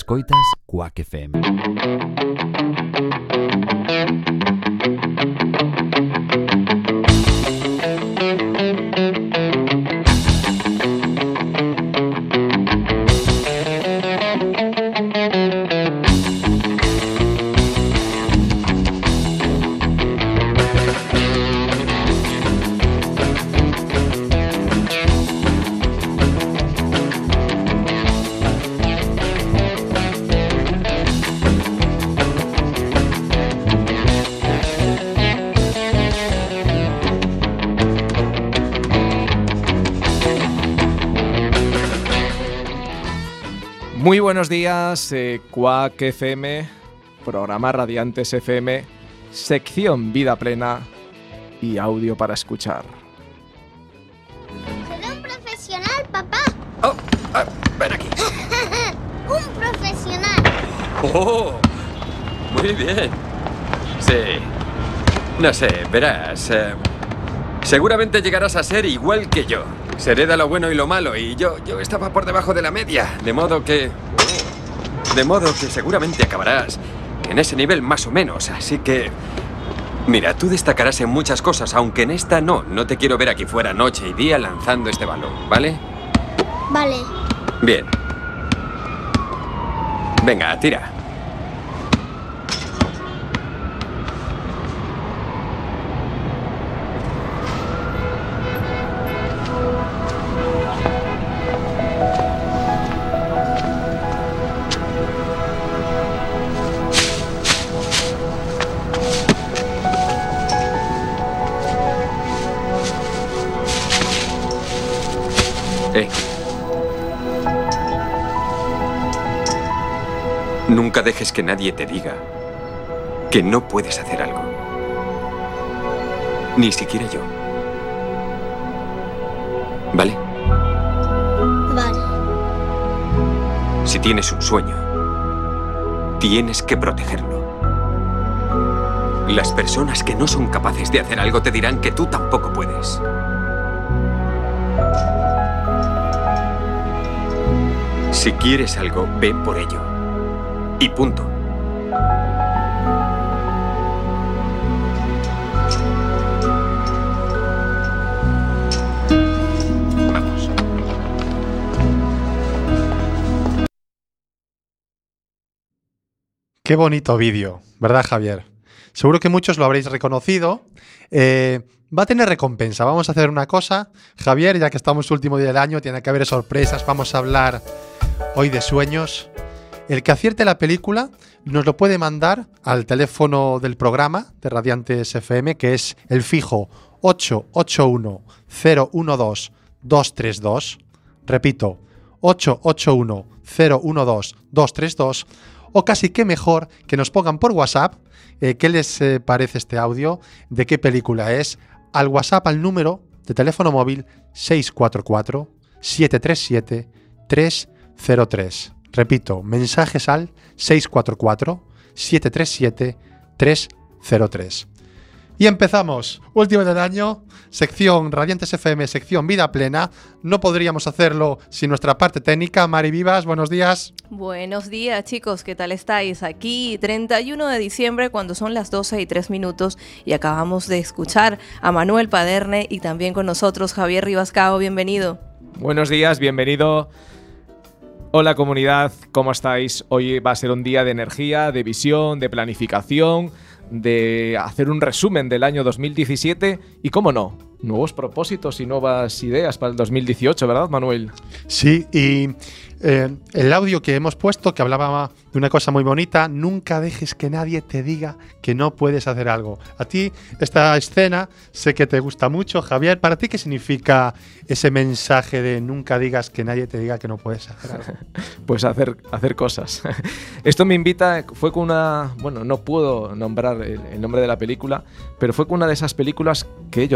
Escoitas Quack FM. Muy buenos días, eh, Quack FM, programa Radiantes FM, sección Vida Plena y audio para escuchar. Seré un profesional, papá. Oh, ah, ven aquí. un profesional. Oh, muy bien. Sí. No sé, verás. eh, seguramente llegarás a ser igual que yo. Se hereda lo bueno y lo malo y yo, yo estaba por debajo de la media. De modo que... De modo que seguramente acabarás en ese nivel más o menos. Así que... Mira, tú destacarás en muchas cosas, aunque en esta no. No te quiero ver aquí fuera noche y día lanzando este balón, ¿vale? Vale. Bien. Venga, tira. Eh. Nunca dejes que nadie te diga que no puedes hacer algo. Ni siquiera yo. ¿Vale? Vale. Si tienes un sueño, tienes que protegerlo. Las personas que no son capaces de hacer algo te dirán que tú tampoco puedes. Si quieres algo, ve por ello. Y punto. Qué bonito vídeo, ¿verdad, Javier? Seguro que muchos lo habréis reconocido. Eh, va a tener recompensa. Vamos a hacer una cosa. Javier, ya que estamos último día del año, tiene que haber sorpresas. Vamos a hablar hoy de sueños. El que acierte la película nos lo puede mandar al teléfono del programa de Radiantes FM, que es el fijo 881-012-232. Repito, 881-012-232. O casi que mejor que nos pongan por WhatsApp eh, qué les eh, parece este audio, de qué película es, al WhatsApp al número de teléfono móvil 644-737-303. Repito, mensajes al 644-737-303. Y empezamos. Último del año, sección Radiantes FM, sección Vida Plena. No podríamos hacerlo sin nuestra parte técnica. Mari Vivas, buenos días. Buenos días chicos, ¿qué tal estáis? Aquí 31 de diciembre cuando son las 12 y 3 minutos y acabamos de escuchar a Manuel Paderne y también con nosotros Javier Ribascao, bienvenido. Buenos días, bienvenido. Hola comunidad, ¿cómo estáis? Hoy va a ser un día de energía, de visión, de planificación, de hacer un resumen del año 2017 y, cómo no, nuevos propósitos y nuevas ideas para el 2018, ¿verdad, Manuel? Sí, y eh, el audio que hemos puesto, que hablaba de una cosa muy bonita, nunca dejes que nadie te diga que no puedes hacer algo. A ti, esta escena, sé que te gusta mucho, Javier. ¿Para ti qué significa ese mensaje de nunca digas que nadie te diga que no puedes hacer algo? Pues hacer, hacer cosas. Esto me invita, fue con una, bueno, no puedo nombrar el, nombre de la película, pero fue con una de esas películas que he,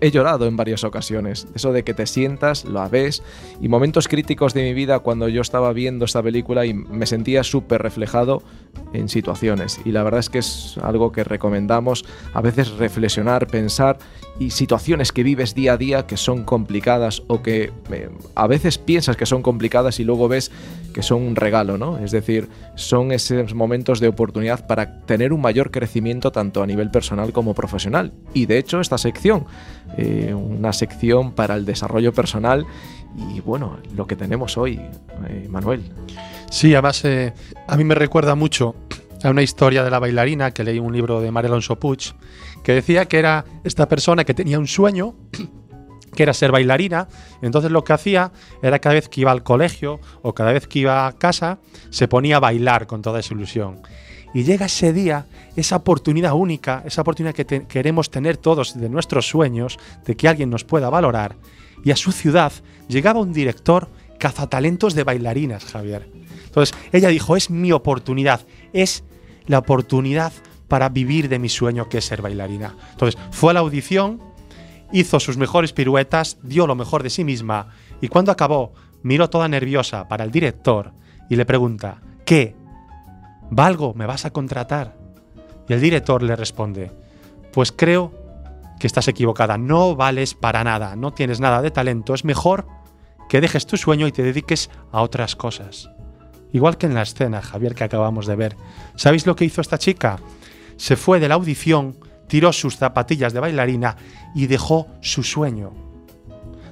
he llorado en varias ocasiones. Eso de que te sientas, lo ves, y momentos críticos de mi vida cuando yo estaba viendo esta película y me sentía súper reflejado en situaciones. Y la verdad es que es algo que recomendamos a veces reflexionar, pensar y situaciones que vives día a día que son complicadas o que eh, a veces piensas que son complicadas y luego ves que son un regalo, ¿no? Es decir, son esos momentos de oportunidad para tener un mayor crecimiento tanto a nivel personal como profesional. Y de hecho esta sección, eh, una sección para el desarrollo personal y bueno, lo que tenemos hoy, eh, Manuel. Sí, además eh, a mí me recuerda mucho a una historia de la bailarina que leí un libro de María Alonso Puig que decía que era esta persona que tenía un sueño que era ser bailarina, entonces lo que hacía era cada vez que iba al colegio o cada vez que iba a casa, se ponía a bailar con toda esa ilusión. Y llega ese día, esa oportunidad única, esa oportunidad que queremos tener todos de nuestros sueños, de que alguien nos pueda valorar. Y a su ciudad llegaba un director cazatalentos de bailarinas, Javier. Entonces ella dijo, es mi oportunidad, es la oportunidad para vivir de mi sueño que es ser bailarina. Entonces fue a la audición, hizo sus mejores piruetas, dio lo mejor de sí misma y cuando acabó miró toda nerviosa para el director y le pregunta, ¿qué? ¿Valgo? ¿Me vas a contratar? Y el director le responde, pues creo que estás equivocada, no vales para nada, no tienes nada de talento, es mejor que dejes tu sueño y te dediques a otras cosas. Igual que en la escena, Javier, que acabamos de ver. ¿Sabéis lo que hizo esta chica? Se fue de la audición, tiró sus zapatillas de bailarina y dejó su sueño.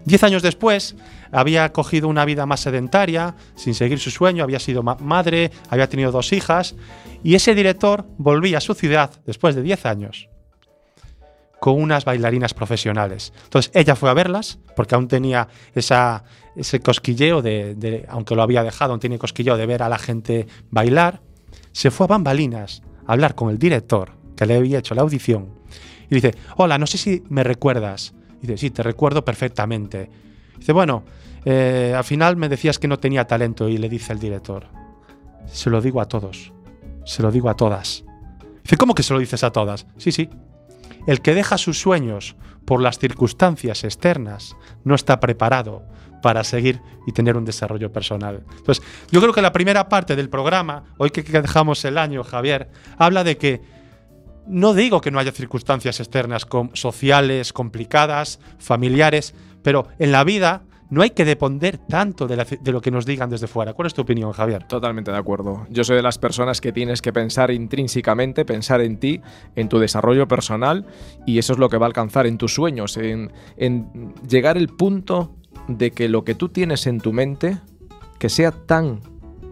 Diez años después, había cogido una vida más sedentaria, sin seguir su sueño, había sido ma- madre, había tenido dos hijas, y ese director volvía a su ciudad después de diez años con unas bailarinas profesionales. Entonces ella fue a verlas, porque aún tenía esa, ese cosquilleo de, de- aunque lo había dejado, aún tiene cosquilleo de ver a la gente bailar. Se fue a bambalinas a hablar con el director que le había hecho la audición. Y dice, hola, no sé si me recuerdas. Y dice, sí, te recuerdo perfectamente. Dice, bueno, eh, al final me decías que no tenía talento y le dice el director, se lo digo a todos, se lo digo a todas. Dice, ¿cómo que se lo dices a todas? Sí, sí, el que deja sus sueños por las circunstancias externas no está preparado para seguir y tener un desarrollo personal. Entonces, yo creo que la primera parte del programa, hoy que dejamos el año, Javier, habla de que no digo que no haya circunstancias externas sociales, complicadas, familiares, pero en la vida no hay que depender tanto de, la lo que nos digan desde fuera. ¿Cuál es tu opinión, Javier? Totalmente de acuerdo. Yo soy de las personas que tienes que pensar intrínsecamente, pensar en ti, en tu desarrollo personal, y eso es lo que va a alcanzar en tus sueños, en, en llegar el punto de que lo que tú tienes en tu mente, que sea tan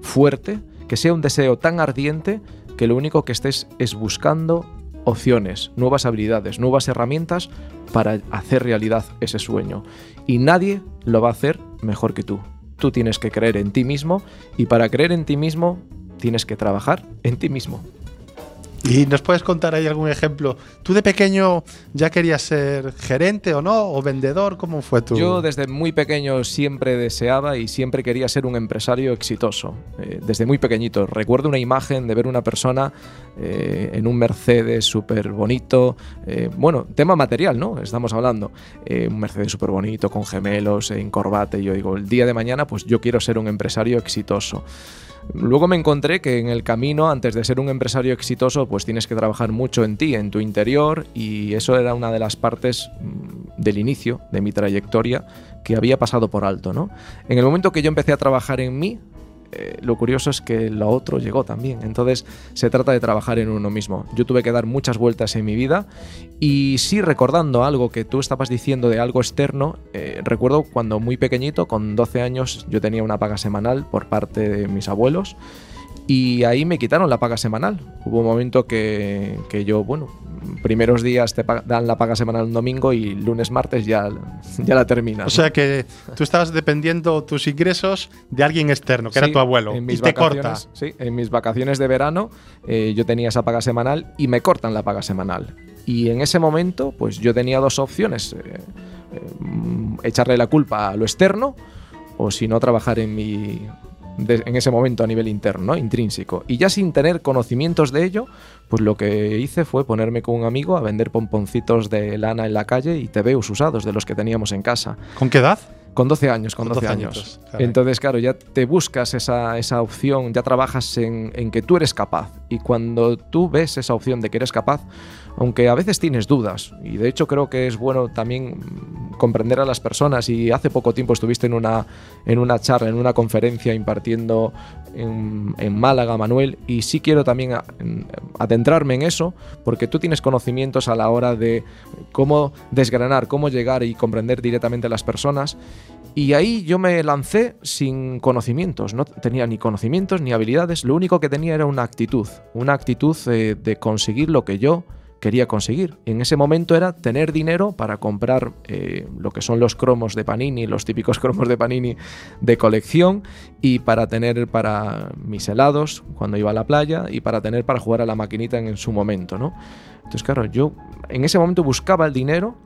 fuerte, que sea un deseo tan ardiente, que lo único que estés es buscando opciones, nuevas habilidades, nuevas herramientas para hacer realidad ese sueño. Y nadie lo va a hacer mejor que tú. Tú tienes que creer en ti mismo y para creer en ti mismo tienes que trabajar en ti mismo. ¿Y nos puedes contar ahí algún ejemplo? ¿Tú de pequeño ya querías ser gerente o no? ¿O vendedor? ¿Cómo fue tu...? Yo desde muy pequeño siempre deseaba y siempre quería ser un empresario exitoso. Eh, desde muy pequeñito. Recuerdo una imagen de ver una persona eh, en un Mercedes súper bonito. eh, bueno, tema material, ¿no? Estamos hablando. Un Mercedes súper bonito, con gemelos, en corbata. Y yo digo, el día de mañana, pues yo quiero ser un empresario exitoso. Luego me encontré que en el camino, antes de ser un empresario exitoso, pues tienes que trabajar mucho en ti, en tu interior, y eso era una de las partes mm, del inicio de mi trayectoria que había pasado por alto, ¿no? En el momento que yo empecé a trabajar en mí, eh, lo curioso es que lo otro llegó también. Entonces se trata de trabajar en uno mismo. Yo tuve que dar muchas vueltas en mi vida y sí recordando algo que tú estabas diciendo de algo externo, eh, recuerdo cuando muy pequeñito, con 12 años, yo tenía una paga semanal por parte de mis abuelos y ahí me quitaron la paga semanal. Hubo un momento que, que yo, bueno, primeros días te dan la paga semanal un domingo y lunes, martes ya, ya la terminas. O sea que tú estabas dependiendo tus ingresos de alguien externo, que era tu abuelo, en y mis te corta. vacaciones- Sí, en mis vacaciones de verano eh, yo tenía esa paga semanal y me cortan la paga semanal. Y en ese momento, pues yo tenía dos opciones: eh, eh, mm, echarle la culpa a lo externo o si no trabajar en mi de- en ese momento a nivel interno, ¿no? intrínseco. Y ya sin tener conocimientos de ello, pues lo que hice fue ponerme con un amigo a vender pomponcitos de lana en la calle y tebeos usados de los que teníamos en casa. ¿Con qué edad? Con 12 años, con Con 12, 12 años. caray. Entonces, claro, ya te buscas esa, esa opción, ya trabajas en, en que tú eres capaz. Y cuando tú ves esa opción de que eres capaz, aunque a veces tienes dudas, y de hecho creo que es bueno también comprender a las personas, y hace poco tiempo estuviste en una, en una charla, en una conferencia impartiendo en, Málaga, Manuel, y sí quiero también adentrarme en eso, porque tú tienes conocimientos a la hora de cómo desgranar, cómo llegar y comprender directamente a las personas. Y ahí yo me lancé sin conocimientos, no tenía ni conocimientos ni habilidades, lo único que tenía era una actitud, una actitud eh, de conseguir lo que yo quería conseguir. En ese momento era tener dinero para comprar eh, lo que son los cromos de Panini, los típicos cromos de Panini de colección, y para tener para mis helados cuando iba a la playa, y para tener para jugar a la maquinita en, en su momento, ¿no? Entonces, claro, yo en ese momento buscaba el dinero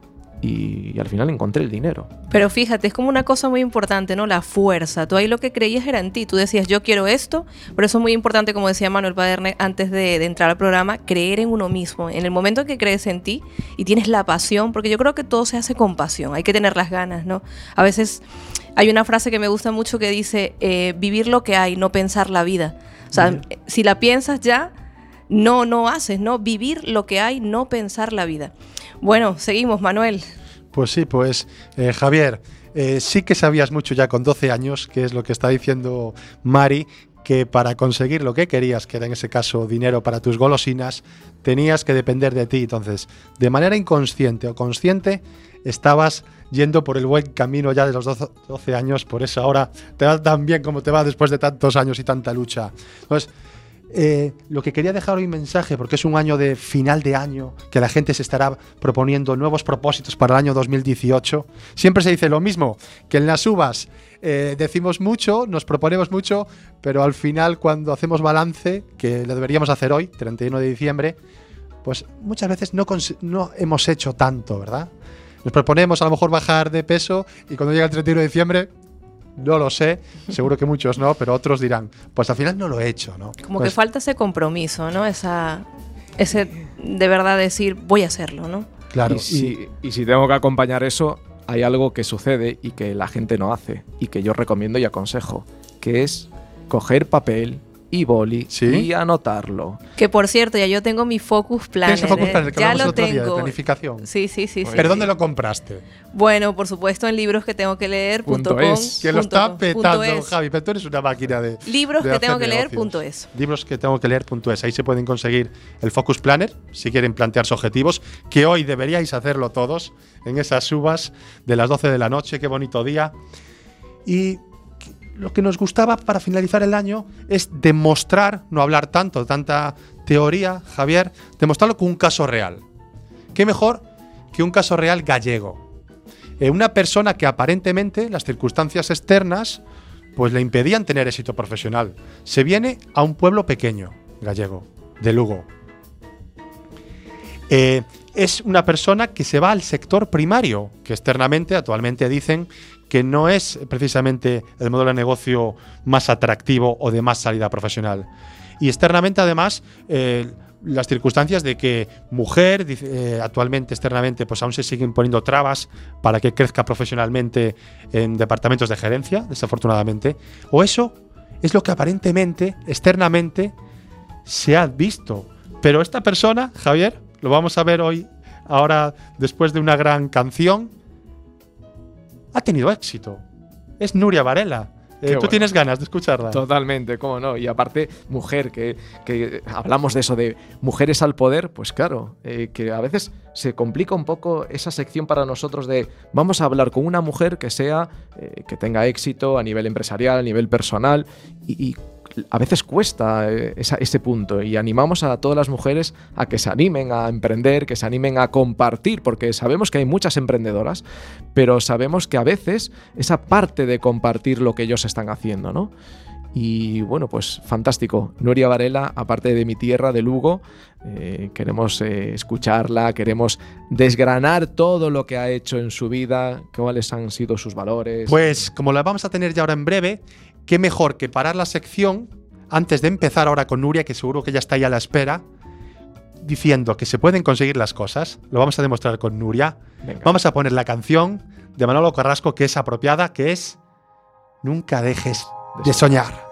y, y al final encontré el dinero. Pero fíjate, es como una cosa muy importante, ¿no? La fuerza. Tú ahí lo que creías era en ti. Tú decías, yo quiero esto, pero eso es muy importante, como decía Manuel Paderne antes de, de entrar al programa, creer en uno mismo. En el momento en que crees en ti y tienes la pasión, porque yo creo que todo se hace con pasión, hay que tener las ganas, ¿no? A veces hay una frase que me gusta mucho que dice, eh, vivir lo que hay, no pensar la vida. O sea, si la piensas ya, no, no haces, ¿no? Vivir lo que hay, no pensar la vida. Bueno, seguimos, Manuel. Pues sí, pues eh, Javier, eh, sí que sabías mucho ya con 12 años, que es lo que está diciendo Mari, que para conseguir lo que querías, que era en ese caso dinero para tus golosinas, tenías que depender de ti. Entonces, de manera inconsciente o consciente, estabas yendo por el buen camino ya de los 12 12 años, por eso ahora te va tan bien como te va después de tantos años y tanta lucha. Entonces, eh, lo que quería dejar hoy mensaje, porque es un año de final de año, que la gente se estará proponiendo nuevos propósitos para el año 2018. Siempre se dice lo mismo, que en las uvas eh, decimos mucho, nos proponemos mucho, pero al final cuando hacemos balance, que lo deberíamos hacer hoy, 31 de diciembre, pues muchas veces no, hemos hecho tanto, ¿verdad? Nos proponemos a lo mejor bajar de peso y cuando llega el 31 de diciembre, no lo sé, seguro que muchos no, pero otros dirán, pues al final no lo he hecho, ¿no? Como que Pues, falta ese compromiso, ¿no? Esa, ese de verdad decir, voy a hacerlo, ¿no? Claro, y, si, y si tengo que acompañar eso, hay algo que sucede y que la gente no hace y que yo recomiendo y aconsejo, que es coger papel y boli ¿Sí? y anotarlo. Que por cierto, ya yo tengo mi Focus Planner. ¿Tienes el Focus ¿eh? Planner que ya el lo otro día de tengo. planificación? Sí, sí, sí. sí, ¿Pero sí. dónde lo compraste? Bueno, por supuesto, en libros que tengo que leer. Punto com, es. Que lo está com, petando, es. Javi, pero tú eres una máquina de. Libros de que hacer tengo que leer, punto es. Libros que tengo que leer, punto es. Ahí se pueden conseguir el Focus Planner si quieren plantearse objetivos, que hoy deberíais hacerlo todos en esas uvas de las 12 de la noche. Qué bonito día. Y lo que nos gustaba para finalizar el año es demostrar, no hablar tanto, tanta teoría, Javier, demostrarlo con un caso real. ¿Qué mejor que un caso real gallego? Eh, una persona que aparentemente las circunstancias externas pues le impedían tener éxito profesional. Se viene a un pueblo pequeño, gallego, de Lugo. Eh, es una persona que se va al sector primario, que externamente actualmente dicen que no es precisamente el modelo de negocio más atractivo o de más salida profesional. Y externamente, además, eh, las circunstancias de que mujer, eh, actualmente externamente, pues aún se siguen poniendo trabas para que crezca profesionalmente en departamentos de gerencia, desafortunadamente. O eso es lo que aparentemente, externamente, se ha visto. Pero esta persona, Javier, lo vamos a ver hoy, ahora, después de una gran canción, ha tenido éxito. Es Nuria Varela. Eh, ¿Tú bueno. tienes ganas de escucharla? Totalmente, cómo no. Y aparte, mujer, que, que hablamos de eso, de mujeres al poder, pues claro, eh, que a veces se complica un poco esa sección para nosotros de vamos a hablar con una mujer que sea, eh, que tenga éxito a nivel empresarial, a nivel personal, y, y a veces cuesta eh, ese punto. Y animamos a todas las mujeres a que se animen a emprender, que se animen a compartir, porque sabemos que hay muchas emprendedoras, pero sabemos que a veces esa parte de compartir lo que ellos están haciendo, ¿no? Y bueno, pues fantástico. Nuria Varela, aparte de mi tierra, de Lugo, eh, queremos eh, escucharla, queremos desgranar todo lo que ha hecho en su vida, cuáles han sido sus valores. Pues como la vamos a tener ya ahora en breve, qué mejor que parar la sección antes de empezar ahora con Nuria, que seguro que ya está ahí a la espera, diciendo que se pueden conseguir las cosas. Lo vamos a demostrar con Nuria. Venga. Vamos a poner la canción de Manolo Carrasco que es apropiada, que es Nunca dejes de soñar.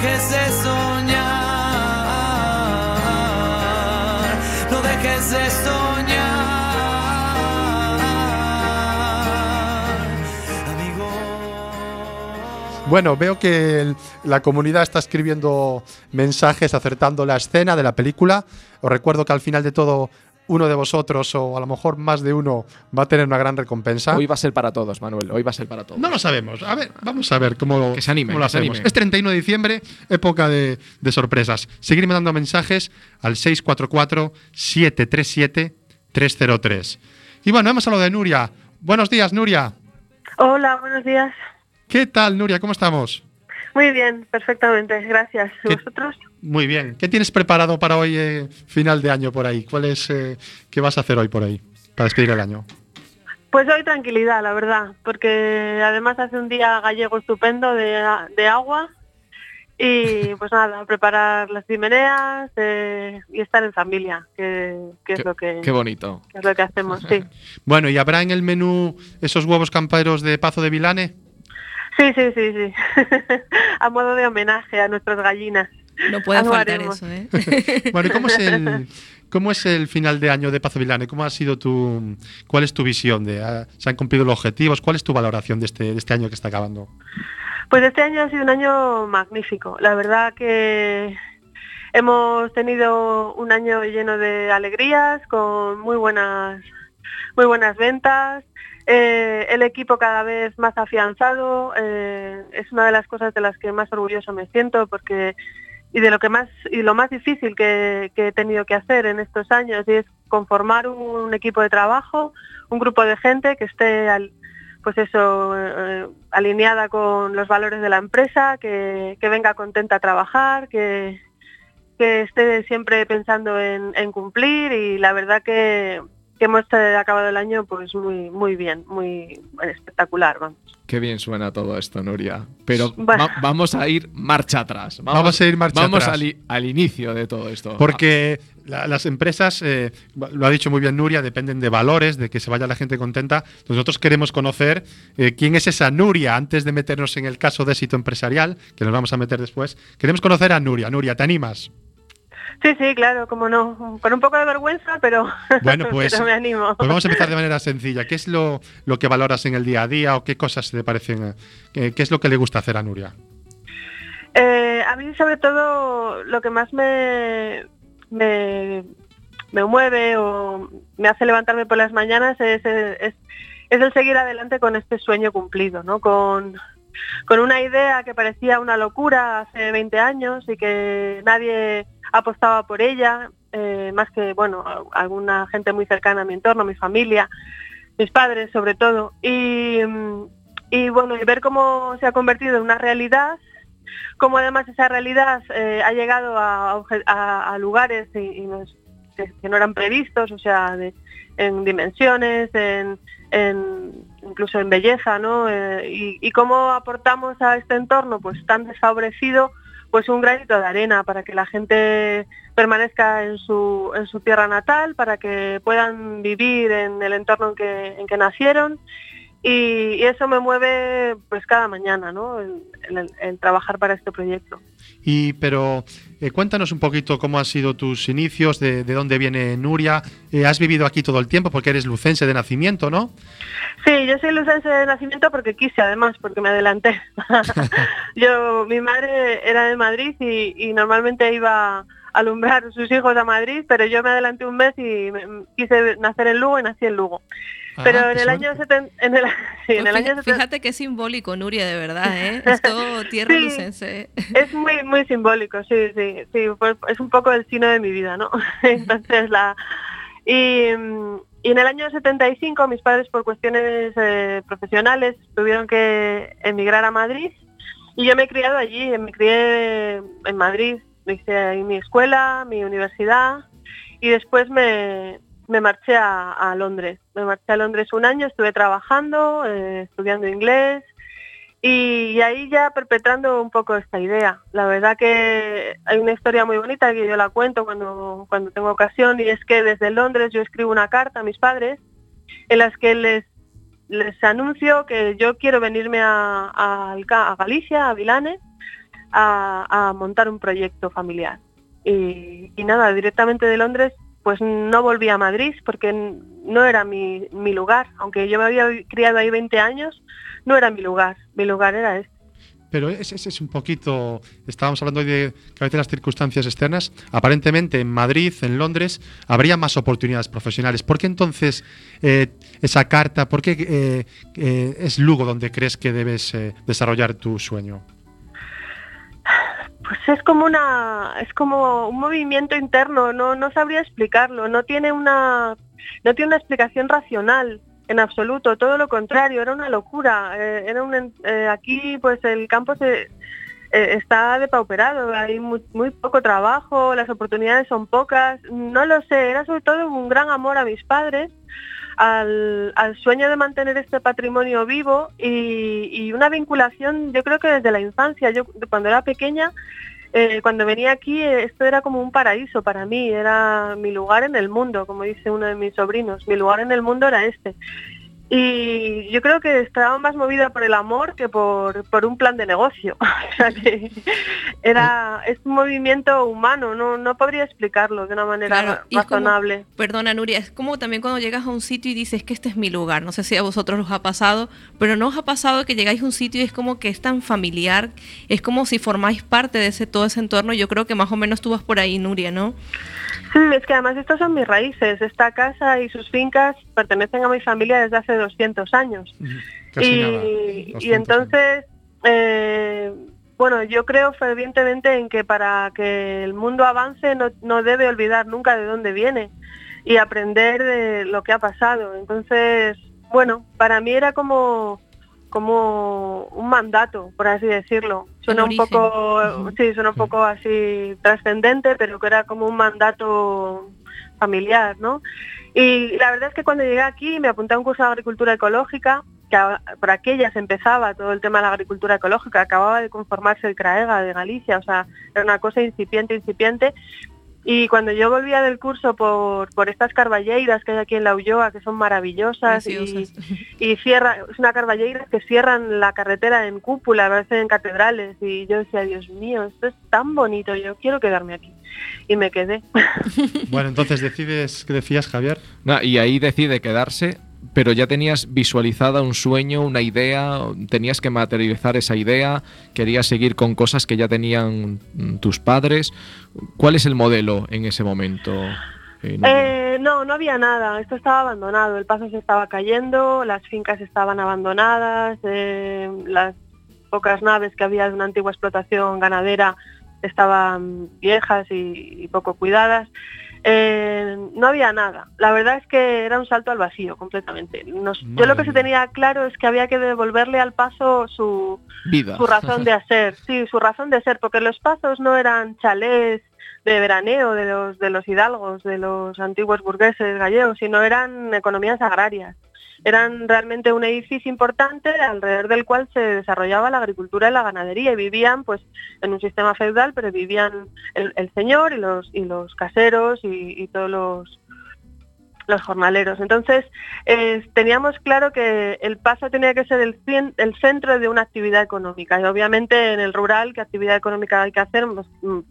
dejes de soñar, no dejes de soñar, amigo. Bueno, veo que la comunidad está escribiendo mensajes acertando la escena de la película. Os recuerdo que al final de todo, uno de vosotros, o a lo mejor más de uno, va a tener una gran recompensa. Hoy va a ser para todos, Manuel. Hoy va a ser para todos. No lo sabemos. A ver, vamos a ver cómo, Que se animen, cómo lo que se hacemos. animen. Es 31 de diciembre, época de, de sorpresas. Seguir mandando mensajes al 644-737-303. Y bueno, hemos hablado de Nuria. Buenos días, Nuria. Hola, buenos días. ¿Qué tal, Nuria? ¿Cómo estamos? Muy bien, perfectamente, gracias. ¿Y ¿Qué- vosotros? Muy bien. ¿Qué tienes preparado para hoy, eh, final de año por ahí? ¿Cuál es, eh, ¿Qué vas a hacer hoy por ahí para despedir el año? Pues hoy tranquilidad, la verdad, porque además hace un día gallego estupendo de, de agua y pues nada, preparar las chimeneas eh, y estar en familia, que, que es Qué- lo que, Qué bonito. que es lo que hacemos, sí. Bueno, ¿y habrá en el menú esos huevos camperos de Pazo de Vilane? Sí, sí, sí, sí. a modo de homenaje a nuestras gallinas. No puede Algo faltar haremos. eso, ¿eh? Bueno, ¿y cómo es el, cómo es el final de año de Pazo Vilane? ¿Cómo ha sido tu, cuál es tu visión de, ah, se han cumplido los objetivos? ¿Cuál es tu valoración de este, de este año que está acabando? Pues este año ha sido un año magnífico. La verdad que hemos tenido un año lleno de alegrías, con muy buenas, muy buenas ventas. Eh, el equipo cada vez más afianzado. eh, es una de las cosas de las que más orgulloso me siento porque y de lo que más y lo más difícil que, he tenido que hacer en estos años y es conformar un equipo de trabajo, un grupo de gente que esté pues eso, eh, alineada con los valores de la empresa, que, venga contenta a trabajar, que, que esté siempre pensando en, en cumplir y la verdad que, que hemos acabado el año pues muy muy bien, muy espectacular, vamos. Qué bien suena todo esto, Nuria. Pero Bueno. va- vamos a ir marcha atrás. Vamos a ir marcha vamos atrás. Al, i- al inicio de todo esto. Porque la- las empresas, eh, lo ha dicho muy bien Nuria, dependen de valores, de que se vaya la gente contenta. Entonces nosotros queremos conocer eh, quién es esa Nuria antes de meternos en el caso de éxito empresarial, que nos vamos a meter después. Queremos conocer a Nuria. Nuria, ¿te animas? Sí, sí, claro, como no, con un poco de vergüenza, pero, Bueno, pues, pero me animo. pues vamos a empezar de manera sencilla. ¿Qué es lo, lo que valoras en el día a día o qué cosas te parecen? eh, qué- ¿Qué es lo que le gusta hacer a Nuria? Eh, a mí sobre todo lo que más me, me, me mueve o me hace levantarme por las mañanas es, es, es el seguir adelante con este sueño cumplido, ¿no? Con, con una idea que parecía una locura hace 20 años y que nadie apostaba por ella, eh, más que bueno, alguna gente muy cercana a mi entorno, mi familia, mis padres sobre todo. Y, mm, bueno, y ver cómo se ha convertido en una realidad como además esa realidad eh, ha llegado a, lugares que, no eran previstos, o sea, en dimensiones, en, en- incluso en belleza, ¿no? Eh, y, y cómo aportamos a este entorno pues tan desfavorecido pues un granito de arena para que la gente permanezca en su, en su tierra natal, para que puedan vivir en el entorno en que, en que nacieron y, eso me mueve pues cada mañana, ¿no? El- el trabajar para este proyecto. Y, pero eh, cuéntanos un poquito cómo han sido tus inicios, de, de dónde viene Nuria. Eh, has vivido aquí todo el tiempo porque eres lucense de nacimiento, ¿no? Sí, yo soy lucense de nacimiento porque quise, además, porque me adelanté. yo, mi madre era de Madrid y, y normalmente iba a alumbrar sus hijos a Madrid, pero yo me adelanté un mes y me- quise nacer en Lugo y nací en Lugo. Pero Ah, en qué el año suerte. 70, en el, sí, en el Fija- año 70 Fíjate qué simbólico, Nuria, de verdad, ¿eh? Es todo tierra Sí. lucense. Es muy muy simbólico, sí, sí, sí, pues es un poco el cine de mi vida, ¿no? Entonces la y, mm, y en el año 75 mis padres por cuestiones eh, profesionales tuvieron que emigrar a Madrid y yo me he criado allí, me crié en Madrid, hice ahí mi escuela, mi universidad y después me, me marché a, Londres. Me marché a Londres un año, estuve trabajando, eh, estudiando inglés y, ahí ya perpetrando un poco esta idea. La verdad que hay una historia muy bonita que yo la cuento cuando, cuando tengo ocasión y es que desde Londres yo escribo una carta a mis padres en las que les, les anuncio que yo quiero venirme a, a a Galicia, a Vilane, a, montar un proyecto familiar. Y nada, directamente de Londres pues no volví a Madrid porque no era mi, mi lugar. Aunque yo me había criado ahí 20 años, no era mi lugar. Mi lugar era este. Pero ese es un poquito. Estábamos hablando hoy de a veces las circunstancias externas. Aparentemente en Madrid, en Londres, habría más oportunidades profesionales. ¿Por qué entonces eh, esa carta? ¿Por qué eh, eh, es Lugo donde crees que debes desarrollar tu sueño? Pues es como una, es como un movimiento interno, no, no sabría explicarlo, no tiene una, no tiene una explicación racional en absoluto, todo lo contrario, era una locura, eh, era un, eh, aquí pues el campo se, eh, está depauperado, hay muy poco trabajo, las oportunidades son pocas, no lo sé, era sobre todo un gran amor a mis padres, al, al sueño de mantener este patrimonio vivo y, y una vinculación, yo creo que desde la infancia, yo cuando era pequeña, eh, cuando venía aquí eh, esto era como un paraíso para mí, era mi lugar en el mundo, como dice uno de mis sobrinos, mi lugar en el mundo era este. Y yo creo que estaba más movida por el amor que por, por un plan de negocio. o sea que era, es un movimiento humano, no, no podría explicarlo de una manera Claro, como- razonable. Perdona, Nuria, es como también cuando llegas a un sitio y dices que este es mi lugar. No sé si a vosotros os ha pasado, pero no os ha pasado que llegáis a un sitio y es como que es tan familiar, es como si formáis parte de ese todo ese entorno. Yo creo que más o menos tú vas por ahí, Nuria, ¿no? Sí, es que además estas son mis raíces. Esta casa y sus fincas pertenecen a mi familia desde hace 200 años. Casi y, nada. y 200 entonces, eh, bueno, yo creo fervientemente en que para que el mundo avance no, no debe olvidar nunca de dónde viene y aprender de lo que ha pasado. Entonces, bueno, para mí era como como un mandato, por así decirlo. Suena un poco, sí, suena un poco así trascendente, pero que era como un mandato familiar, ¿no? Y la verdad es que cuando llegué aquí me apunté a un curso de agricultura ecológica, que por aquellas empezaba todo el tema de la agricultura ecológica, acababa de conformarse el CRAEGA de Galicia, o sea, era una cosa incipiente, incipiente. Y cuando yo volvía del curso por, por estas carballeiras que hay aquí en La Ulloa, que son maravillosas, y, y cierra, es una carballeira que cierran la carretera en cúpula, a veces en catedrales, y yo decía, Dios mío, esto es tan bonito, yo quiero quedarme aquí. Y me quedé. Bueno, entonces decides, ¿qué decías, Javier? No, y ahí decide quedarse, pero ya tenías visualizada un sueño, una idea, tenías que materializar esa idea, querías seguir con cosas que ya tenían mm, tus padres. ¿Cuál es el modelo en ese momento? eh? Eh, no, no había nada, esto estaba abandonado, el paso se estaba cayendo, las fincas estaban abandonadas, eh, las pocas naves que había de una antigua explotación ganadera estaban viejas y, y poco cuidadas. Eh, no había nada. La verdad es que era un salto al vacío completamente. Nos- yo lo que se tenía claro es que había que devolverle al paso su, Vida. su razón de hacer, sí, su razón de ser, porque los pasos no eran chalés de veraneo de los de los hidalgos, de los antiguos burgueses gallegos, sino eran economías agrarias. Eran realmente un edificio importante alrededor del cual se desarrollaba la agricultura y la ganadería y vivían pues en un sistema feudal, pero vivían el, el señor y los y los caseros y, y todos los los jornaleros. Entonces, eh, teníamos claro que el paso tenía que ser el, cien- el centro de una actividad económica. Y obviamente en el rural, ¿qué actividad económica hay que hacer más,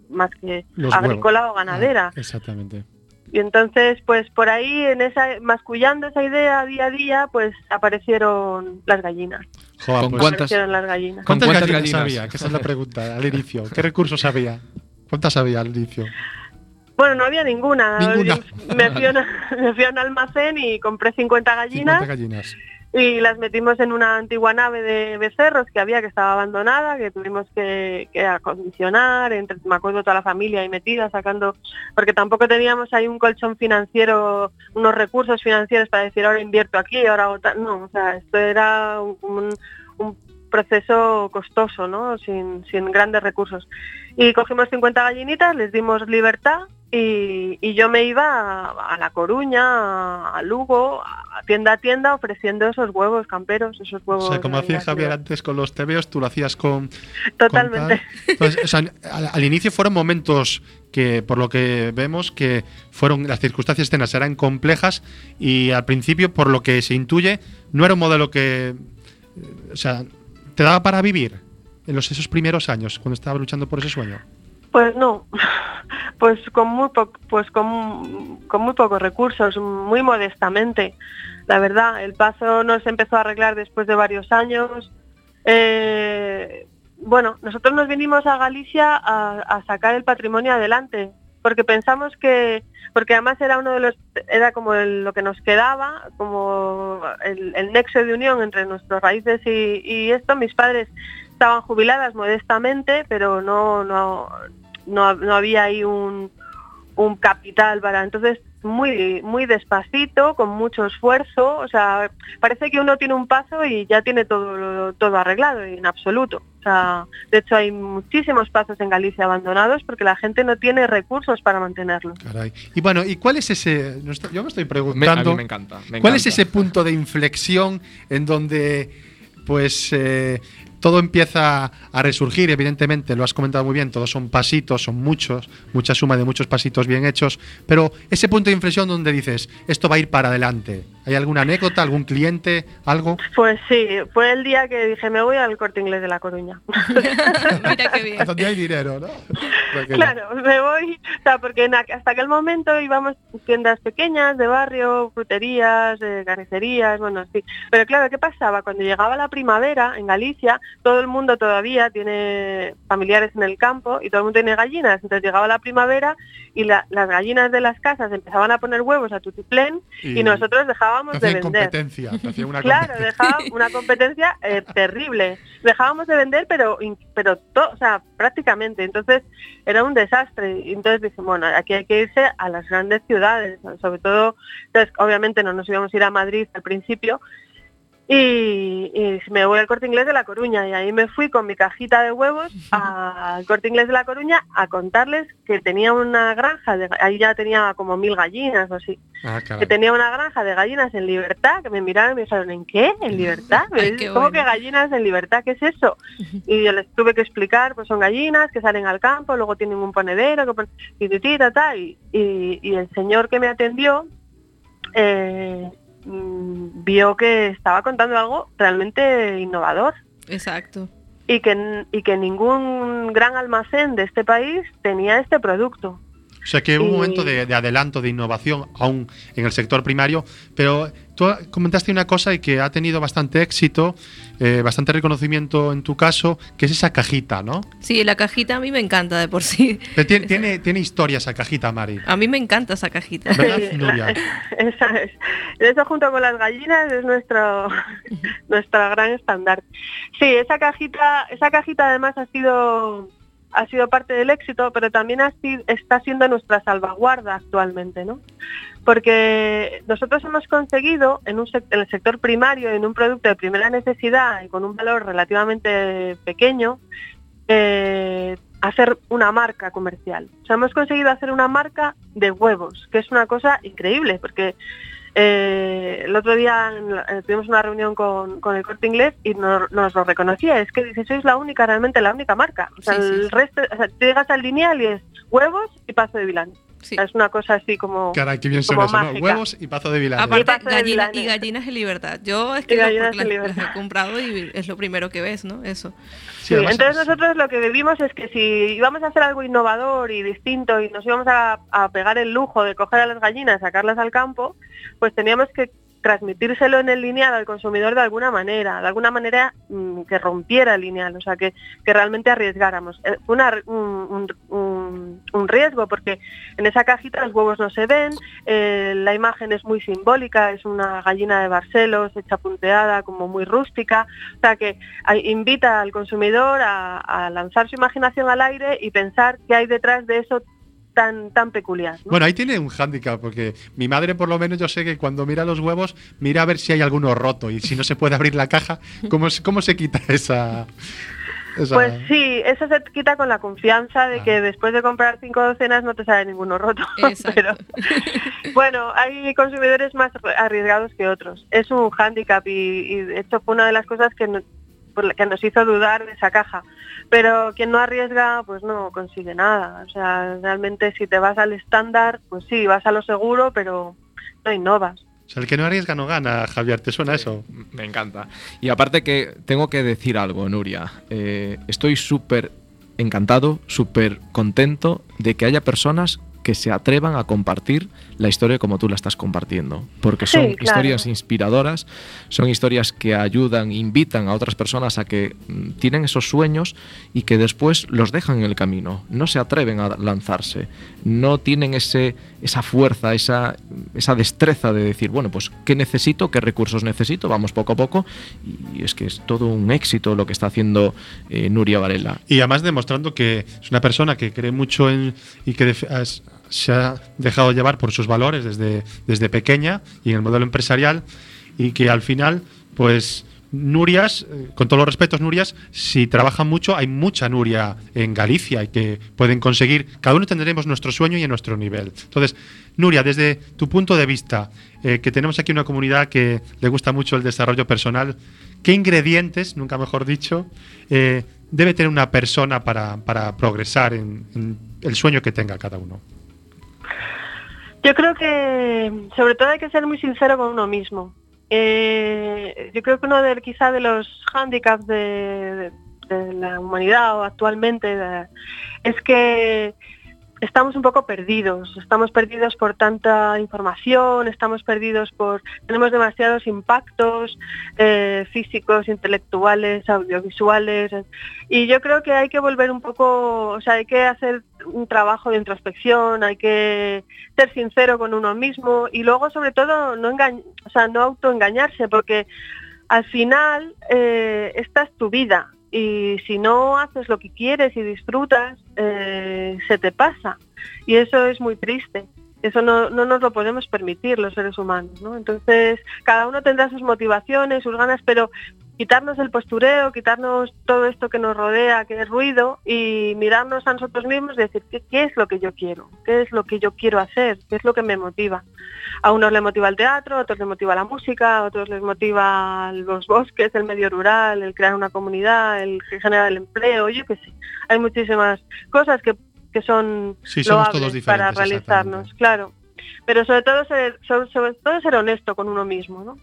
más que Los agrícola huevos. o ganadera? Ah, exactamente. Y entonces, pues por ahí, en esa, mascullando esa idea día a día, pues aparecieron las gallinas. Joder, ¿Con pues, cuántas? Aparecieron las gallinas. ¿Con ¿Cuántas, cuántas gallinas, gallinas? había? Que esa es la pregunta al inicio. ¿Qué recursos había? ¿Cuántas había al inicio? Bueno, no había ninguna. Ninguna. Me, fui a una- me fui a un almacén y compré 50 gallinas 50 gallinas. y las metimos en una antigua nave de becerros que había, que estaba abandonada, que tuvimos que, que acondicionar, entre, me acuerdo toda la familia ahí metida, sacando, porque tampoco teníamos ahí un colchón financiero, unos recursos financieros para decir ahora invierto aquí, ahora hago tal". no, o sea, esto era un, un- un proceso costoso, ¿no? Sin, sin grandes recursos. Y cogimos 50 gallinitas, les dimos libertad y, y yo me iba a, a La Coruña, a, a Lugo, a tienda a tienda ofreciendo esos huevos camperos, esos O huevos. sea, como hacía Javier antes con los tebeos, tú lo hacías con. Totalmente. Entonces, o sea, al, al inicio fueron momentos que, por lo que vemos, que fueron las circunstancias externas eran complejas y al principio, por lo que se intuye, no era un modelo que. O sea, te daba para vivir en los, esos primeros años, cuando estaba luchando por ese sueño. Pues no, pues con muy po- pues con, con muy pocos recursos, muy modestamente. La verdad, el paso no se empezó a arreglar después de varios años. Eh, bueno, nosotros nos vinimos a Galicia a, sacar el patrimonio adelante, porque pensamos que, porque además era uno de los, era como lo que nos quedaba, como el, el nexo de unión entre nuestras raíces y, y esto. Mis padres estaban jubiladas modestamente, pero no, no, no, no había ahí un, un capital para. Entonces, muy, muy despacito, con mucho esfuerzo. O sea, parece que uno tiene un paso y ya tiene todo, todo arreglado, en absoluto. O sea, de hecho, hay muchísimos pasos en Galicia abandonados porque la gente no tiene recursos para mantenerlos. Caray. Y bueno, ¿y cuál es ese.? no estoy- Yo me estoy Me- a preguntando. mí me encanta. me ¿Cuál es ese punto de inflexión en donde pues eh, todo empieza a resurgir? Evidentemente, lo has comentado muy bien, todos son pasitos, son muchos, mucha suma de muchos pasitos bien hechos, pero ese punto de inflexión donde dices, esto va a ir para adelante. ¿Hay alguna anécdota, algún cliente, algo? Pues sí, fue el día que dije, me voy al corte inglés de La Coruña. Mira qué bien. donde hay dinero, ¿no? Claro, me voy, o sea, porque en hasta aquel momento íbamos a tiendas pequeñas de barrio, fruterías, eh, carnicerías, bueno, sí. Pero claro, ¿qué pasaba? Cuando llegaba la primavera en Galicia, todo el mundo todavía tiene familiares en el campo y todo el mundo tiene gallinas. Entonces llegaba la primavera y la- las gallinas de las casas empezaban a poner huevos a tutiplén y, nosotros dejábamos de vender. competencia, una Claro, competencia. dejaba una competencia eh, terrible. Dejábamos de vender, pero pero to- o sea, prácticamente. Entonces era un desastre. Entonces dije, bueno, aquí hay que irse a las grandes ciudades, sobre todo, entonces obviamente no nos íbamos a ir a Madrid al principio. Y, y me voy al corte inglés de La Coruña y ahí me fui con mi cajita de huevos al corte inglés de La Coruña a contarles que tenía una granja, de, ahí ya tenía como mil gallinas o así Ah, que tenía una granja de gallinas en libertad, que me miraron y me dijeron, ¿en qué? ¿En libertad? Me Ay, qué ¿Cómo bueno. que gallinas en libertad? ¿Qué es eso? Y yo les tuve que explicar, pues son gallinas que salen al campo, luego tienen un ponedero, que pon- y, y- y el señor que me atendió eh, mm, vio que estaba contando algo realmente innovador Exacto. y que, y que ningún gran almacén de este país tenía este producto. O sea que hubo un momento de, de adelanto, de innovación, aún en el sector primario, pero tú comentaste una cosa y que ha tenido bastante éxito, eh, bastante reconocimiento en tu caso, que es esa cajita, ¿no? Sí, la cajita a mí me encanta de por sí. Pero Tiene, tiene, tiene historia esa cajita, Mari. A mí me encanta esa cajita. ¿Verdad, Nuria? Esa es. Eso junto con las gallinas es nuestro nuestra gran estándar. Sí, esa cajita, esa cajita además ha sido ha sido parte del éxito, pero también ha está siendo nuestra salvaguarda actualmente, ¿no? Porque nosotros hemos conseguido en, un en el sector primario, en un producto de primera necesidad y con un valor relativamente pequeño, eh, hacer una marca comercial. O sea, hemos conseguido hacer una marca de huevos, que es una cosa increíble, porque eh, el otro día eh, tuvimos una reunión con, con el corte inglés y no- nos lo reconocía. Es que dice, sois la única, realmente la única marca. O sea, Sí, el sí. resto, o sea, tú llegas al lineal y es huevos y paso de vilán. Sí. Es una cosa así como... Caray, qué bien son como eso, ¿no? Huevos y pazo de vilano. Aparte, de gallina, Vilanes. y gallinas en libertad. Yo es Y que las, las libertad. he comprado y es lo primero que ves, ¿no? Eso. Sí, entonces nosotros lo que vivimos es que si íbamos a hacer algo innovador y distinto y nos íbamos a, a pegar el lujo de coger a las gallinas, sacarlas al campo, pues teníamos que transmitírselo en el lineal al consumidor de alguna manera, de alguna manera mm, que rompiera el lineal, o sea, que, que realmente arriesgáramos. Eh, Fue un, riesgo porque en esa cajita los huevos no se ven, eh, la imagen es muy simbólica, es una gallina de Barcelos hecha punteada, como muy rústica, o sea que invita al consumidor a, a lanzar su imaginación al aire y pensar qué hay detrás de eso tan, tan peculiar. ¿no? Bueno, ahí tiene un hándicap, porque mi madre por lo menos yo sé que cuando mira los huevos, mira a ver si hay alguno roto y si no se puede abrir la caja, ¿cómo, se- cómo se quita esa...? esa- Pues sí, eso se quita con la confianza de Ah. que después de comprar cinco docenas no te sale ninguno roto. Pero bueno, hay consumidores más arriesgados que otros. Es un hándicap y, y de hecho fue una de las cosas que, no- por la que nos hizo dudar de esa caja. Pero quien no arriesga, pues no consigue nada. O sea, realmente si te vas al estándar, pues sí, vas a lo seguro, pero no innovas. O sea, el que no arriesga no gana, Javier, ¿te suena eso? Me encanta. Y aparte que tengo que decir algo, Nuria. Eh, estoy súper encantado, súper contento de que haya personas que se atrevan a compartir la historia como tú la estás compartiendo. Porque Sí, son claro. historias inspiradoras, son historias que ayudan, invitan a otras personas a que mm, tienen esos sueños y que después los dejan en el camino. No se atreven a lanzarse. No tienen ese, esa fuerza, esa, esa destreza de decir, bueno, pues, ¿qué necesito? ¿Qué recursos necesito? Vamos poco a poco. Y es que es todo un éxito lo que está haciendo eh, Nuria Varela. Y además demostrando que es una persona que cree mucho en y que se ha dejado llevar por sus valores desde, desde pequeña y en el modelo empresarial y que al final, pues Nurias, eh, con todos los respetos, Nurias, si trabajan mucho, hay mucha Nuria en Galicia y que pueden conseguir, cada uno tendremos nuestro sueño y nuestro nivel. Entonces, Nuria, desde tu punto de vista, eh, que tenemos aquí una comunidad que le gusta mucho el desarrollo personal, ¿qué ingredientes, nunca mejor dicho, eh, debe tener una persona para, para progresar en el sueño que tenga cada uno? Yo creo que sobre todo hay que ser muy sincero con uno mismo. Eh, yo creo que uno de quizá de los hándicaps de, la humanidad o actualmente es que estamos un poco perdidos, estamos perdidos por tanta información, estamos perdidos por, tenemos demasiados impactos eh, físicos, intelectuales, audiovisuales, y yo creo que hay que volver un poco, o sea, hay que hacer un trabajo de introspección, hay que ser sincero con uno mismo y luego sobre todo no engañ no autoengañarse porque al final eh, esta es tu vida y si no haces lo que quieres y disfrutas, eh, se te pasa. Y eso es muy triste. Eso no, no nos lo podemos permitir los seres humanos. ¿no? Entonces, cada uno tendrá sus motivaciones, sus ganas, pero quitarnos el postureo, quitarnos todo esto que nos rodea, que es ruido, y mirarnos a nosotros mismos y decir, ¿qué, qué es lo que yo quiero? ¿Qué es lo que yo quiero hacer? ¿Qué es lo que me motiva? A unos les motiva el teatro, a otros les motiva la música, a otros les motiva los bosques, el medio rural, el crear una comunidad, el generar el empleo, yo qué sé. Hay muchísimas cosas que, que son Sí, loables para realizarnos, claro. Pero sobre todo ser, sobre, sobre todo ser honesto con uno mismo, ¿no?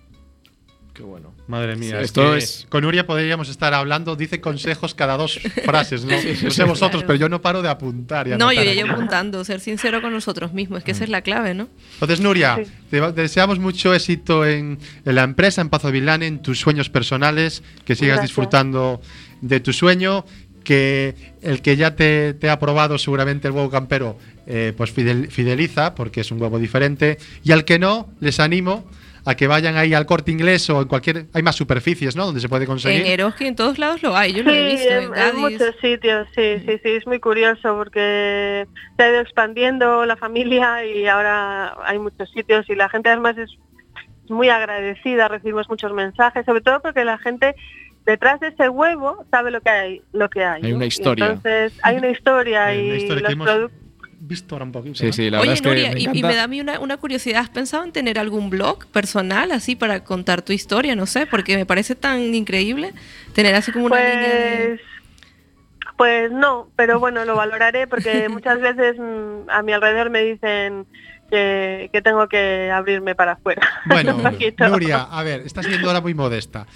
Qué bueno. Madre mía, Sí, es esto que es- con Nuria podríamos estar hablando, dice consejos cada dos frases, ¿no? no sé vosotros, Claro. pero yo no paro de apuntar. y No, yo llevo apuntando, ser sincero con nosotros mismos, es que esa es la clave, ¿no? Entonces, Nuria, Sí. te deseamos mucho éxito en, en la empresa, en Pazo Vilán, en tus sueños personales, que sigas Gracias. disfrutando de tu sueño, que el que ya te, te ha probado seguramente el huevo campero, eh, pues fidel- fideliza, porque es un huevo diferente, y al que no, les animo a que vayan ahí al corte inglés o en cualquier... Hay más superficies, ¿no? Donde se puede conseguir. En Eroski en todos lados lo hay, yo lo he visto en, en en Gadis. muchos sitios, sí, sí, sí, es muy curioso porque se ha ido expandiendo la familia y ahora hay muchos sitios y la gente además es muy agradecida, recibimos muchos mensajes, sobre todo porque la gente detrás de ese huevo sabe lo que hay, lo que hay. Hay ¿no? una Y historia. entonces hay una historia Hay y una historia que los hemos productos visto ahora un poquito. Sí, ¿no? sí, la Oye, verdad es que Nuria, me y- y, me da a mí una, una curiosidad, ¿has pensado en tener algún blog personal así para contar tu historia? No sé, porque me parece tan increíble tener así como una línea de... Pues, Pues no, pero bueno, lo valoraré porque muchas veces mm, a mi alrededor me dicen que, que tengo que abrirme para afuera. Bueno. Nuria, a ver, estás siendo ahora muy modesta.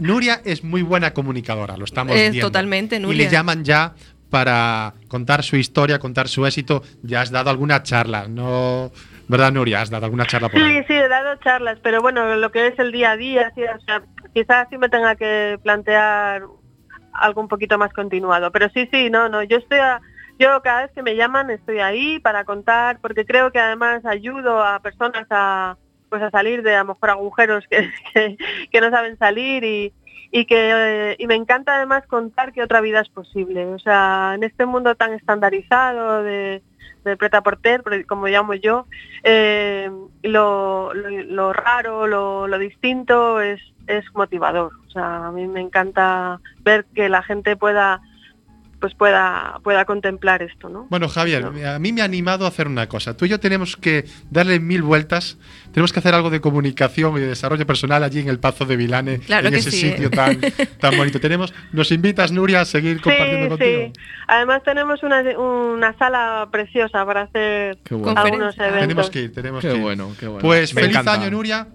Nuria es muy buena comunicadora, lo estamos Es viendo. totalmente, Y Nuria. le llaman ya para contar su historia, contar su éxito. Ya has dado alguna charla, ¿no? ¿Verdad, Nuria? Has dado alguna charla por Sí, ahí. sí, he dado charlas, pero bueno, lo que es el día a día, sí, o sea, quizás sí me tenga que plantear algo un poquito más continuado. Pero sí, sí, no, no, yo estoy a- yo cada vez que me llaman estoy ahí para contar, porque creo que además ayudo a personas a pues a salir de a lo mejor agujeros que, que, que no saben salir y, y que eh, y me encanta además contar que otra vida es posible. O sea, en este mundo tan estandarizado de, de preta porter, como llamo yo, eh, lo, lo, lo raro, lo, lo distinto es, es motivador. O sea, a mí me encanta ver que la gente pueda pues pueda pueda contemplar esto, ¿no? Bueno, Javier, a mí me ha animado a hacer una cosa. Tú y yo tenemos que darle mil vueltas. Tenemos que hacer algo de comunicación y de desarrollo personal allí en el Pazo de Vilane, Claro en ese sí, sitio ¿eh? tan, tan bonito. Tenemos, nos invitas, Nuria, a seguir compartiendo sí, contigo. sí. Además tenemos una, una sala preciosa para hacer bueno. algunos eventos. Tenemos que ir, tenemos Qué que ir. bueno, qué bueno. Pues Me feliz encanta. año, Nuria.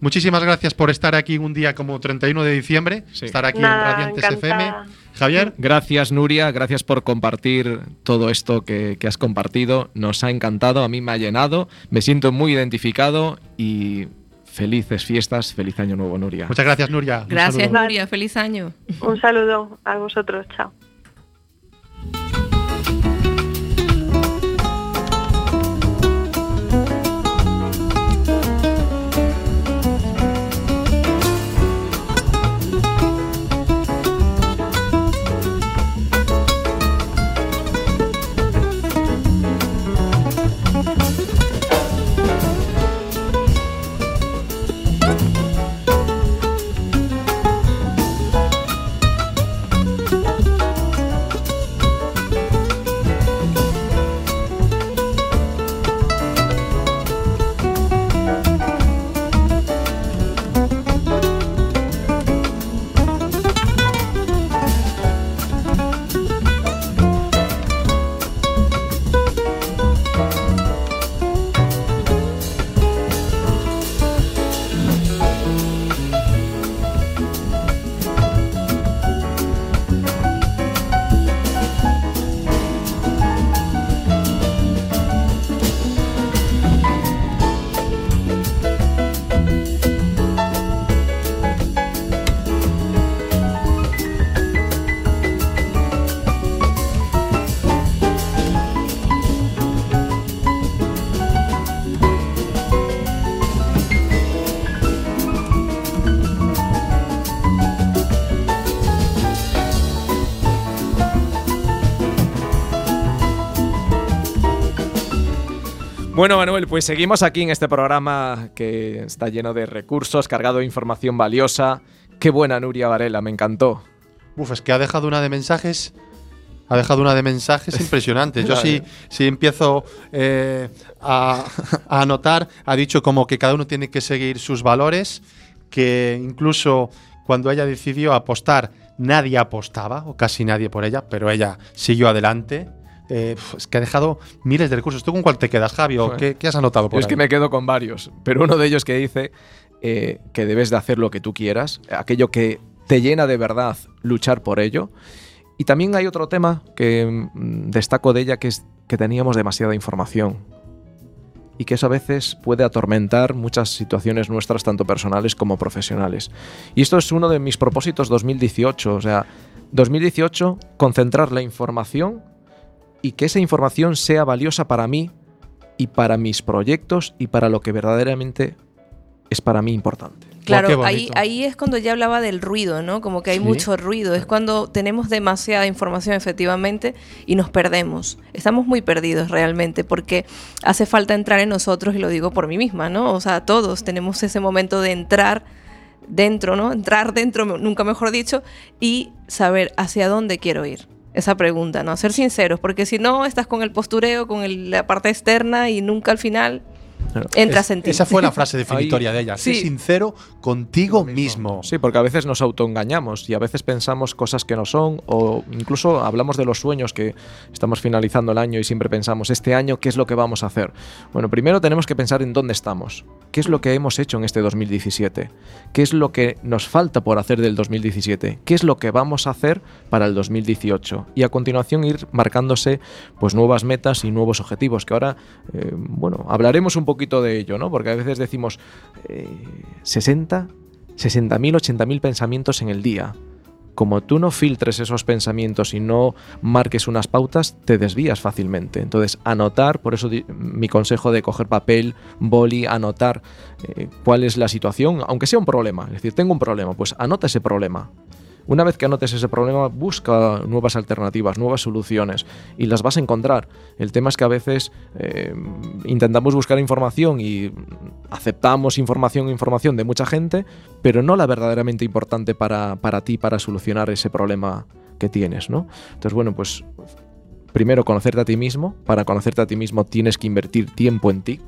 Muchísimas gracias por estar aquí un día como 31 de diciembre, Sí. estar aquí Nada, en Radiantes encantada. FM. Javier, Gracias Nuria, gracias por compartir todo esto que, que has compartido. Nos ha encantado, a mí me ha llenado, me siento muy identificado y felices fiestas, feliz año nuevo Nuria. muchas gracias, Nuria. Gracias. Nuria. Feliz año. Un saludo a vosotros, chao. Bueno, Manuel, pues seguimos aquí en este programa que está lleno de recursos, cargado de información valiosa. Qué buena Nuria Varela, me encantó. Uf, es que ha dejado una de mensajes. Ha dejado una de mensajes impresionantes. Yo sí, sí empiezo eh, a, a anotar, ha dicho como que cada uno tiene que seguir sus valores, que incluso cuando ella decidió apostar, nadie apostaba, o casi nadie por ella, pero ella siguió adelante. Eh, es que ha dejado miles de recursos. ¿Tú con cuál te quedas, Javi? ¿O Joder. qué, qué has anotado por es ahí? que me quedo con varios, pero uno de ellos que dice eh, que debes de hacer lo que tú quieras, aquello que te llena de verdad, luchar por ello. Y también hay otro tema que mm, destaco de ella, que es que teníamos demasiada información. Y que eso a veces puede atormentar muchas situaciones nuestras, tanto personales como profesionales. Y esto es uno de mis propósitos 2018. O sea, 2018, concentrar la información y que esa información sea valiosa para mí y para mis proyectos y para lo que verdaderamente es para mí importante. Claro, ahí, ahí es cuando ya hablaba del ruido, ¿no? Como que hay Sí. mucho ruido. Es cuando tenemos demasiada información, efectivamente, y nos perdemos. Estamos muy perdidos realmente, porque hace falta entrar en nosotros, y lo digo por mí misma, ¿no? O sea, todos tenemos ese momento de entrar dentro, ¿no? Entrar dentro, nunca mejor dicho, y saber hacia dónde quiero ir. Esa pregunta, ¿no? Ser sinceros, porque si no, estás con el postureo, con el- la parte externa y nunca al final Entras Es- en ti. Esa fue la frase definitoria de ella. Sé Sí. sincero contigo mismo. Sí, porque a veces nos autoengañamos y a veces pensamos cosas que no son o incluso hablamos de los sueños que estamos finalizando el año y siempre pensamos, este año, ¿qué es lo que vamos a hacer? Bueno, primero tenemos que pensar en dónde estamos, qué es lo que hemos hecho en este 2017, qué es lo que nos falta por hacer del 2017, qué es lo que vamos a hacer para el 2018 y a continuación ir marcándose pues nuevas metas y nuevos objetivos que ahora, eh, bueno, hablaremos un poquito de ello, ¿no? Porque a veces decimos eh, 60, 60.000, 80.000 pensamientos en el día. Como tú no filtres esos pensamientos y no marques unas pautas, te desvías fácilmente. Entonces, anotar, por eso mi consejo de coger papel, boli, anotar eh, cuál es la situación, aunque sea un problema. Es decir, tengo un problema, pues anota ese problema. Una vez que anotes ese problema, busca nuevas alternativas, nuevas soluciones y las vas a encontrar. El tema es que a veces eh, intentamos buscar información y aceptamos información información de mucha gente, pero no la verdaderamente importante para, para ti, para solucionar ese problema que tienes, ¿no? Entonces, bueno, pues primero conocerte a ti mismo. Para conocerte a ti mismo tienes que invertir tiempo en ti.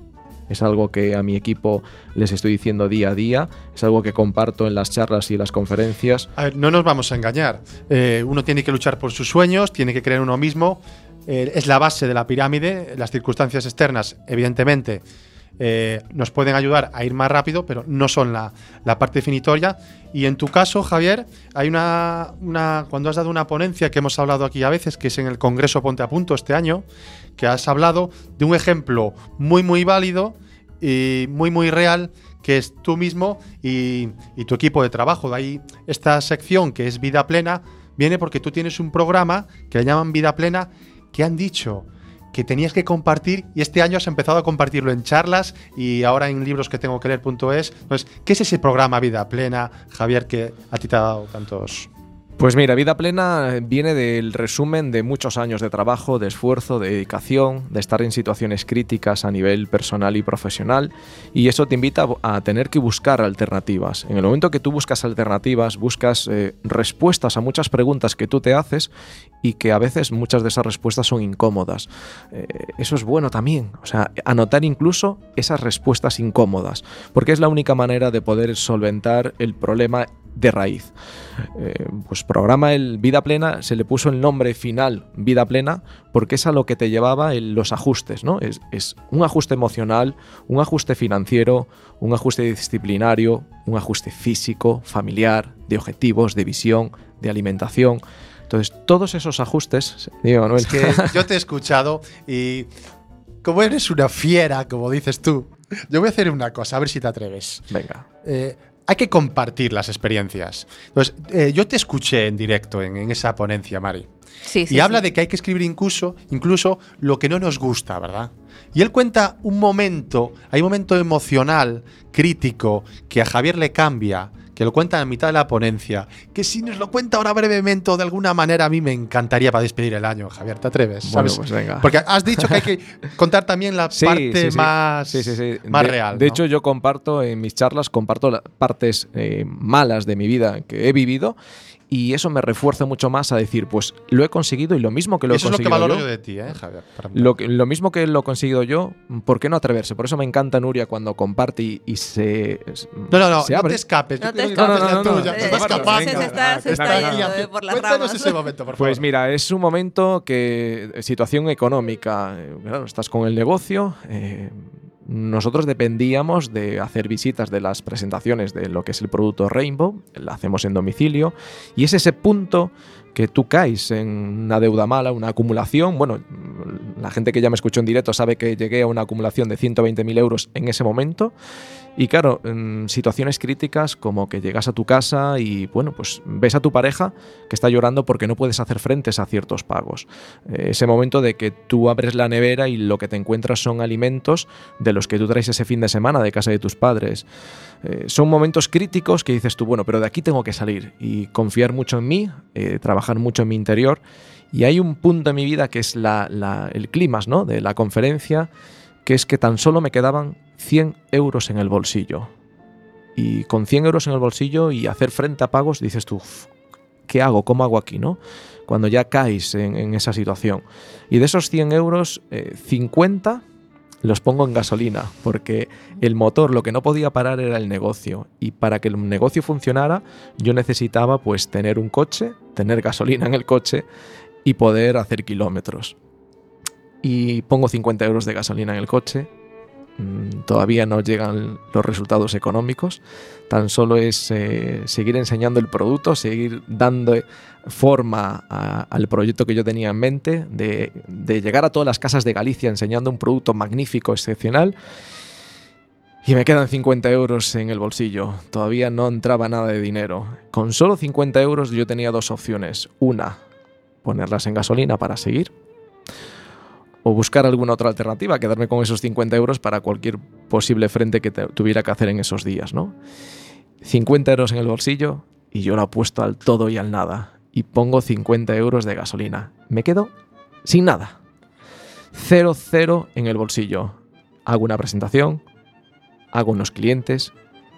Es algo que a mi equipo les estoy diciendo día a día. Es algo que comparto en las charlas y las conferencias. No nos vamos a engañar. Eh, uno tiene que luchar por sus sueños, tiene que creer en uno mismo. Eh, es la base de la pirámide. Las circunstancias externas, evidentemente, eh, nos pueden ayudar a ir más rápido, pero no son la, la parte definitoria. Y en tu caso, Javier, hay una, una. Cuando has dado una ponencia que hemos hablado aquí a veces, que es en el Congreso Ponte a Punto este año, que has hablado de un ejemplo muy, muy válido y muy, muy real, que es tú mismo y, tu equipo de trabajo. De ahí esta sección que es Vida Plena viene porque tú tienes un programa que le llaman Vida Plena que han dicho que tenías que compartir y este año has empezado a compartirlo en charlas y ahora en libros que tengo que leer.es. Entonces, ¿qué es ese programa Vida Plena, Javier, que a ti te ha dado tantos... Pues mira, vida plena viene del resumen de muchos años de trabajo, de esfuerzo, de dedicación, de estar en situaciones críticas a nivel personal y profesional, y eso te invita a tener que buscar alternativas. En el momento que tú buscas alternativas, buscas eh, respuestas a muchas preguntas que tú te haces y que a veces muchas de esas respuestas son incómodas. Eh, eso es bueno también, o sea, anotar incluso esas respuestas incómodas, porque es la única manera de poder solventar el problema de raíz. Eh, pues programa el Vida Plena, se le puso el nombre final Vida Plena porque es a lo que te llevaba el- los ajustes, ¿no? Es, es un ajuste emocional, un ajuste financiero, un ajuste disciplinario, un ajuste físico, familiar, de objetivos, de visión, de alimentación. Entonces, todos esos ajustes, digo, Manuel, Es que yo te he escuchado y como eres una fiera, como dices tú, yo voy a hacer una cosa, a ver si te atreves. venga. Eh, hay que compartir las experiencias. Entonces, eh, yo te escuché en directo en, en esa ponencia, Mari. Sí, sí, y habla sí. de que hay que escribir incluso, incluso lo que no nos gusta, ¿verdad? Y él cuenta un momento, hay un momento emocional, crítico, que a Javier le cambia, que lo cuenta en mitad de la ponencia, que si nos lo cuenta ahora brevemente o de alguna manera a mí me encantaría para despedir el año, Javier, ¿te atreves? Bueno, ¿Sabes? pues venga. Porque has dicho que hay que contar también la Sí, parte sí, más, más de, real. De ¿no? hecho, yo comparto en mis charlas, comparto las partes eh, malas de mi vida que he vivido y eso me refuerza mucho más a decir, pues lo he conseguido y lo mismo que lo eso he es lo que conseguido valoro yo, yo de ti, ¿eh, Javier? Para mí. Lo, que- lo mismo que lo he conseguido yo, ¿por qué no atreverse? Por eso me encanta Nuria cuando comparte y, y se, No, no, no, se no abre. te escapes. No te escapes. No, no, no, tuya. no, Te no, no, escapando. por las ramas. ese momento, por favor. Pues mira, es un momento que, eh, situación económica, eh, claro, estás con el negocio, eh, nosotros dependíamos de hacer visitas de las presentaciones de lo que es el producto Rainbow, la hacemos en domicilio, y es ese punto que tú caes en una deuda mala, una acumulación. Bueno, la gente que ya me escuchó en directo sabe que llegué a una acumulación de 120.000 euros en ese momento. Y claro, en situaciones críticas como que llegas a tu casa y bueno, pues ves a tu pareja que está llorando porque no puedes hacer frentes a ciertos pagos. Eh, ese momento de que tú abres la nevera y lo que te encuentras son alimentos de los que tú traes ese fin de semana de casa de tus padres. Eh, son momentos críticos que dices tú, bueno, pero de aquí tengo que salir y confiar mucho en mí, eh, trabajar mucho en mi interior. Y hay un punto en mi vida que es la, el clímax ¿no? de la conferencia, que es que tan solo me quedaban 100 euros en el bolsillo. Y con 100 euros en el bolsillo y hacer frente a pagos, dices tú, "Uf, ¿qué hago? ¿Cómo hago aquí? ¿no? Cuando ya caes en, en esa situación. Y de esos 100 euros, eh, 50 los pongo en gasolina, porque el motor lo que no podía parar era el negocio. Y para que el negocio funcionara, yo necesitaba pues tener un coche, tener gasolina en el coche y poder hacer kilómetros. Y pongo 50 euros de gasolina en el coche. Mm, Todavía no llegan los resultados económicos. Tan solo es eh, seguir enseñando el producto, seguir dando forma al proyecto que yo tenía en mente, de, llegar a todas las casas de Galicia enseñando un producto magnífico, excepcional. Y me quedan 50 euros en el bolsillo. Todavía no entraba nada de dinero. Con solo 50 euros yo tenía dos opciones. Una, ponerlas en gasolina para seguir. O buscar alguna otra alternativa, quedarme con esos 50 euros para cualquier posible frente que tuviera que hacer en esos días, ¿no? 50 euros en el bolsillo y yo lo apuesto al todo y al nada. Y pongo 50 euros de gasolina. Me quedo sin nada. Cero, cero en el bolsillo. Hago una presentación, hago unos clientes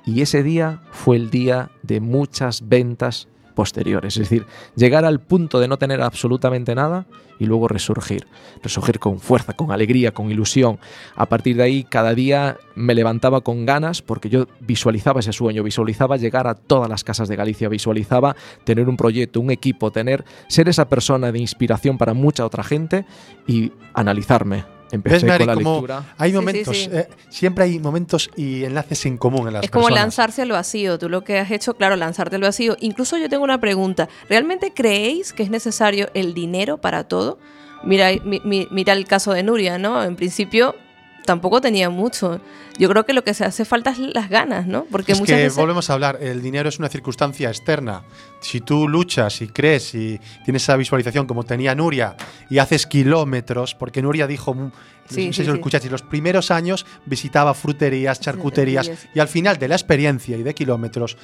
y ese día fue el día de muchas ventas posteriores. Es decir, llegar al punto de no tener absolutamente nada y luego resurgir. Resurgir con fuerza, con alegría, con ilusión. A partir de ahí, cada día me levantaba con ganas porque yo visualizaba ese sueño, visualizaba llegar a todas las casas de Galicia, visualizaba tener un proyecto, un equipo, tener ser esa persona de inspiración para mucha otra gente y analizarme. Empecé ¿Ves, Mari, con la cómo lectura. hay Sí, sí, momentos, sí. eh, siempre hay momentos y enlaces en común en las Es como personas. lanzarse al vacío. Tú lo que has hecho, claro, lanzarte al vacío. Incluso yo tengo una pregunta. ¿Realmente creéis que es necesario el dinero para todo? Mira, mi- mi- mira el caso de Nuria, ¿no? En principio tampoco tenía mucho. Yo creo que lo que se hace falta es las ganas, ¿no? Porque es muchas que veces... volvemos a hablar, el dinero es una circunstancia externa. Si tú luchas y crees y tienes esa visualización como tenía Nuria y haces kilómetros, porque Nuria dijo, mm, Sí, no sé sí, si lo sí. los primeros años visitaba fruterías, Charcuterías. y al final de la experiencia y de kilómetros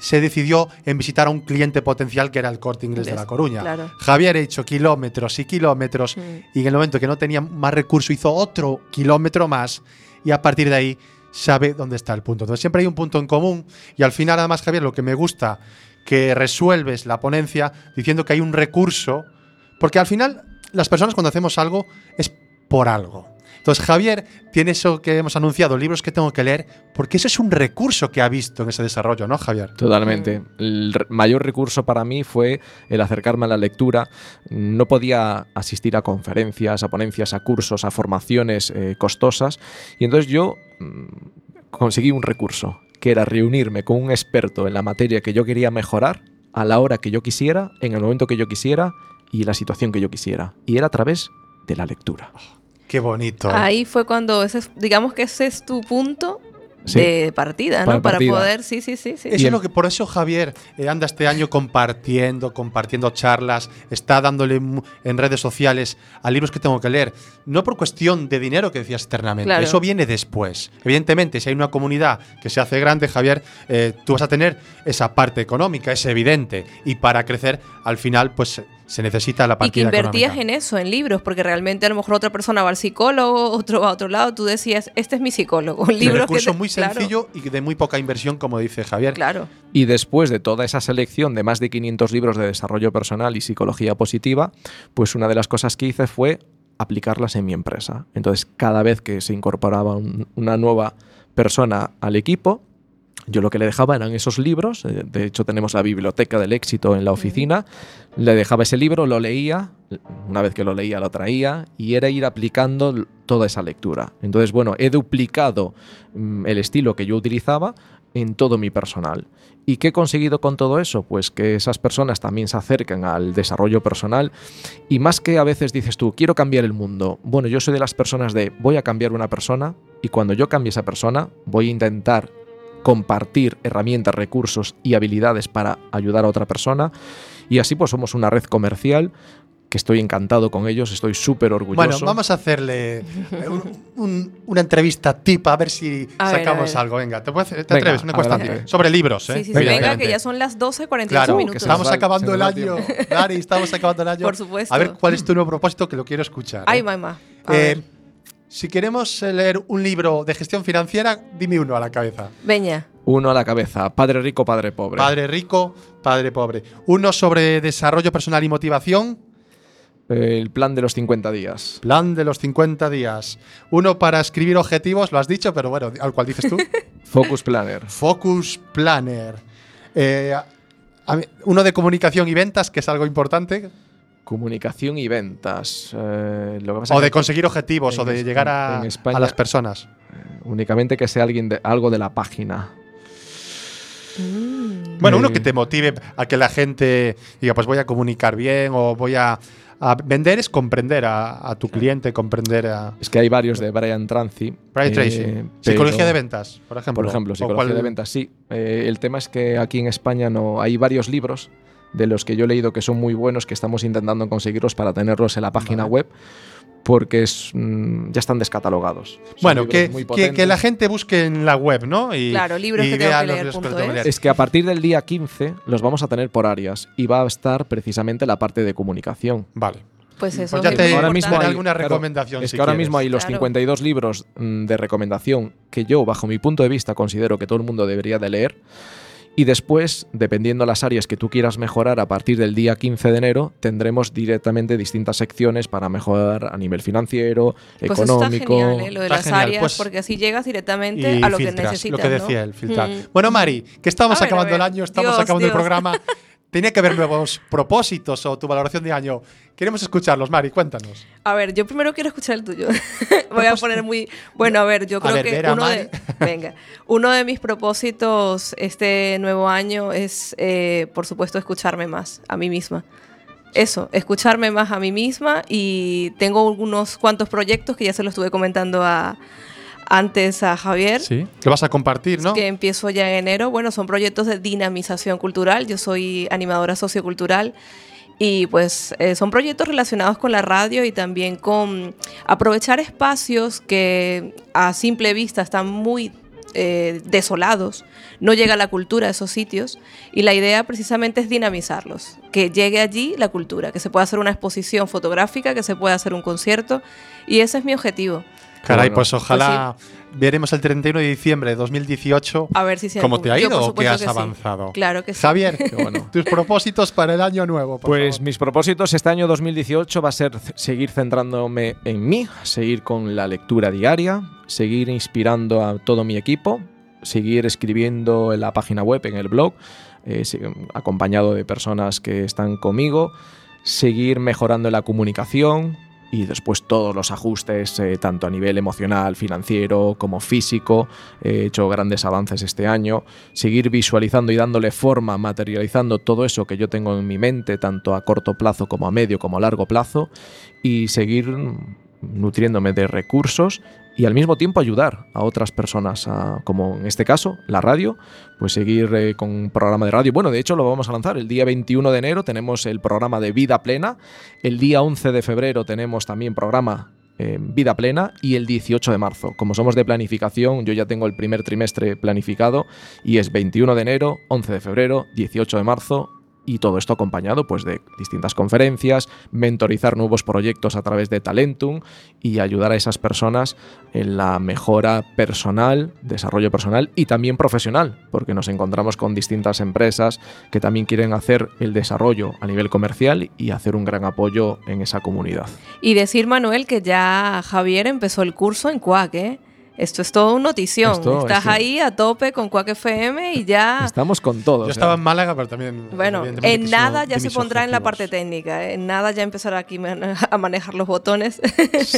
se decidió en visitar a un cliente potencial que era el Corte Inglés de La Coruña. claro. Javier ha hecho kilómetros y kilómetros Mm. y en el momento que no tenía más recurso hizo otro kilómetro más y a partir de ahí sabe dónde está el punto. Entonces siempre hay un punto en común y al final además Javier lo que me gusta que resuelves la ponencia diciendo que hay un recurso porque al final las personas cuando hacemos algo es por algo. Entonces Javier tiene eso que hemos anunciado, libros que tengo que leer, porque ese es un recurso que ha visto en ese desarrollo, ¿no, Javier? Totalmente. Mm. El mayor recurso para mí fue el acercarme a la lectura. No podía asistir a conferencias, a ponencias, a cursos, a formaciones eh, costosas. Y entonces yo mm, conseguí un recurso, que era reunirme con un experto en la materia que yo quería mejorar, a la hora que yo quisiera, en el momento que yo quisiera y la situación que yo quisiera. Y era a través de la lectura. Qué bonito. Ahí fue cuando, ese es- digamos que ese es tu punto Sí. de partida, ¿no? Para Para, partida. poder, sí, sí, sí, sí. Eso es lo que por eso Javier eh, anda este año compartiendo, compartiendo charlas, está dándole en redes sociales a libros que tengo que leer. No por cuestión de dinero que decías externamente, Claro. eso viene después. Evidentemente, si hay una comunidad que se hace grande, Javier, eh, tú vas a tener esa parte económica, es evidente. Y para crecer, al final, pues se necesita la Y que partida invertías económica. en eso, en libros, porque realmente a lo mejor otra persona va al psicólogo, otro va a otro lado, tú decías, este es mi psicólogo. Un libro que recurso te- muy claro, sencillo y de muy poca inversión, como dice Javier. Claro. Y después de toda esa selección de más de 500 libros de desarrollo personal y psicología positiva, pues una de las cosas que hice fue aplicarlas en mi empresa. Entonces, cada vez que se incorporaba un- una nueva persona al equipo, yo lo que le dejaba eran esos libros. eh, De hecho, tenemos la biblioteca del éxito en la oficina. Le dejaba ese libro, lo leía. Una vez que lo leía, lo traía. Y era ir aplicando toda esa lectura. Entonces, bueno, he duplicado mm, el estilo que yo utilizaba en todo mi personal. ¿Y qué he conseguido con todo eso? Pues que esas personas también se acerquen al desarrollo personal y más que a veces dices tú, quiero cambiar el mundo. Bueno, yo soy de las personas de voy a cambiar una persona y cuando yo cambie esa persona voy a intentar compartir herramientas, recursos y habilidades para ayudar a otra persona y así pues somos una red comercial que estoy encantado con ellos, estoy súper orgulloso. Bueno, vamos a hacerle un- un- una entrevista tip a ver si A sacamos ver. algo. Venga, ¿te, puedes- te Venga, atreves? Una encuesta tip. Sobre libros, ¿eh? Sí, sí, sí. Venga, Venga, adelante. que ya son las 12.48 Claro, minutos. que estamos va- acabando el año. Dari, estamos acabando el año. Por supuesto. A ver, ¿cuál es tu nuevo propósito? Que lo quiero escuchar. ¿eh? Ay, mamá. A Eh, ver. Si queremos eh, leer un libro de gestión financiera, dime uno a la cabeza. Veña. Uno a la cabeza, padre rico, padre pobre. Padre rico, padre pobre. Uno sobre desarrollo personal y motivación. el plan de los 50 días. Plan de los 50 días. Uno para escribir objetivos, lo has dicho, pero bueno, ¿al cual dices tú? Focus Planner. Focus Planner. Eh, uno de comunicación y ventas, que es algo importante. Comunicación y ventas. Eh, lo que pasa O que de conseguir objetivos, o de Es- llegar a, en España- a las personas. únicamente que sea alguien de, algo de la página. Bueno, Eh, uno que te motive a que la gente diga, pues voy a comunicar bien o voy a, a vender es comprender a, a tu cliente, comprender a Es que hay varios de Brian Trancy. Brian eh, Tracy. pero- Psicología de ventas, por ejemplo. Por ejemplo, psicología cuál- de ventas, sí. Eh, el tema es que aquí en España no hay varios libros de los que yo he leído que son muy buenos, que estamos intentando conseguirlos para tenerlos en la página Vale. web, porque es, mm, ya están descatalogados. Son Bueno, que, que, la gente busque en la web, ¿no? Y, Claro, libros y que tengo que los leer punto que es. que a partir del día 15 los vamos a tener por áreas y va a estar precisamente la parte de comunicación. Vale. Pues eso Pues ya te- ahora mismo hay alguna claro, recomendación, Es si que ahora quieres. mismo hay los Claro. 52 libros mm, de recomendación que yo, bajo mi punto de vista, considero que todo el mundo debería de leer. Y después, dependiendo las áreas que tú quieras mejorar, a partir del día 15 de enero tendremos directamente distintas secciones para mejorar a nivel financiero, Pues eso económico. está genial, ¿eh? lo de Está las genial, áreas, pues- porque así llegas directamente a lo que necesitas. Lo que ¿no? decía él, filtrar. Mm. Bueno, Mari, que estamos ver, acabando el año, estamos Dios, acabando el programa. Tenía que haber nuevos propósitos o tu valoración de año. Queremos escucharlos, Mari, cuéntanos. A ver, yo primero quiero escuchar el tuyo. Voy a poner muy. Bueno, a ver, yo creo ver, que uno de. Venga. Uno de mis propósitos este nuevo año es, eh, por supuesto, escucharme más a mí misma. Eso, escucharme más a mí misma y tengo unos cuantos proyectos que ya se los estuve comentando a, antes a Javier. Sí. Lo vas a compartir, ¿no? que empiezo ya en enero. Bueno, son proyectos de dinamización cultural. Yo soy animadora sociocultural y pues eh, son proyectos relacionados con la radio y también con aprovechar espacios que a simple vista están muy eh, desolados. No llega la cultura a esos sitios y la idea precisamente es dinamizarlos, que llegue allí la cultura, que se pueda hacer una exposición fotográfica, que se pueda hacer un concierto y ese es mi objetivo. Caray, Bueno, pues ojalá veremos el 31 de diciembre de 2018 A ver si se cómo te ha ido o qué has que sí. avanzado. Claro que sí. Javier, bueno. tus propósitos para el año nuevo, por Pues favor. mis propósitos este año 2018 va a ser seguir centrándome en mí, seguir con la lectura diaria, seguir inspirando a todo mi equipo, seguir escribiendo en la página web, en el blog, eh, acompañado de personas que están conmigo, seguir mejorando la comunicación y después todos los ajustes, eh, tanto a nivel emocional, financiero como físico. He hecho grandes avances este año. Seguir visualizando y dándole forma, materializando todo eso que yo tengo en mi mente, tanto a corto plazo como a medio como a largo plazo. Y seguir nutriéndome de recursos y al mismo tiempo ayudar a otras personas, a- como en este caso, la radio, pues seguir eh, con un programa de radio. Bueno, de hecho lo vamos a lanzar el día 21 de enero, tenemos el programa de Vida Plena, el día 11 de febrero tenemos también programa eh, Vida Plena y el 18 de marzo. Como somos de planificación, yo ya tengo el primer trimestre planificado y es 21 de enero, 11 de febrero, 18 de marzo y todo esto acompañado pues de distintas conferencias, mentorizar nuevos proyectos a través de Talentum y ayudar a esas personas en la mejora personal, desarrollo personal y también profesional, porque nos encontramos con distintas empresas que también quieren hacer el desarrollo a nivel comercial y hacer un gran apoyo en esa comunidad. Y decir, Manuel, que ya Javier empezó el curso en Cuac, ¿eh? Esto es todo un notición. Esto Estás es- ahí a tope con Cuac FM y ya... Estamos con todo. Yo o sea, estaba en Málaga, pero también. Bueno, en nada ya se pondrá en la parte técnica, ¿eh? en nada ya empezará aquí a manejar los botones.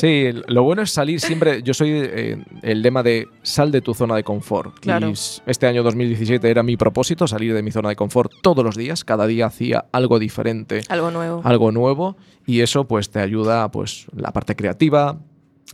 Sí, lo bueno es salir siempre. Yo soy eh, el lema de sal de tu zona de confort. Claro. Y este año 2017 era mi propósito, salir de mi zona de confort todos los días. Cada día hacía algo diferente, Algo nuevo. algo nuevo. Y eso pues te ayuda pues la parte creativa,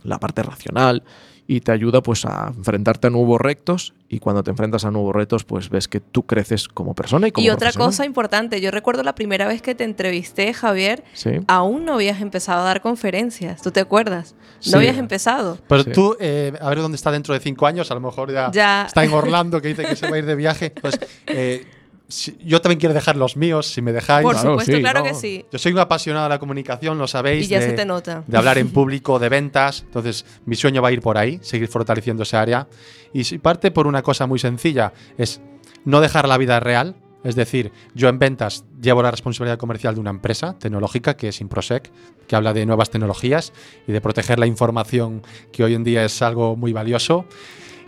la parte racional y te ayuda pues a enfrentarte a nuevos retos y cuando te enfrentas a nuevos retos pues ves que tú creces como persona y como Y otra cosa importante, yo recuerdo la primera vez que te entrevisté, Javier, Sí. aún no habías empezado a dar conferencias, ¿tú te acuerdas? No Sí. habías empezado. Pero Sí. tú, eh, a ver dónde está dentro de cinco años, a lo mejor ya, Ya. está en Orlando, que dice que se va a ir de viaje. Pues eh, si- yo también quiero dejar los míos, si me dejáis. Por claro, supuesto, sí, claro no. que sí. Yo soy un apasionado de la comunicación, lo sabéis. Y ya de, se te nota. De hablar en público, de ventas. Entonces, mi sueño va a ir por ahí, seguir fortaleciendo esa área. Y si parte por una cosa muy sencilla, es no dejar la vida real Es decir, yo en ventas llevo la responsabilidad comercial de una empresa tecnológica que es Improsec, que habla de nuevas tecnologías y de proteger la información que hoy en día es algo muy valioso.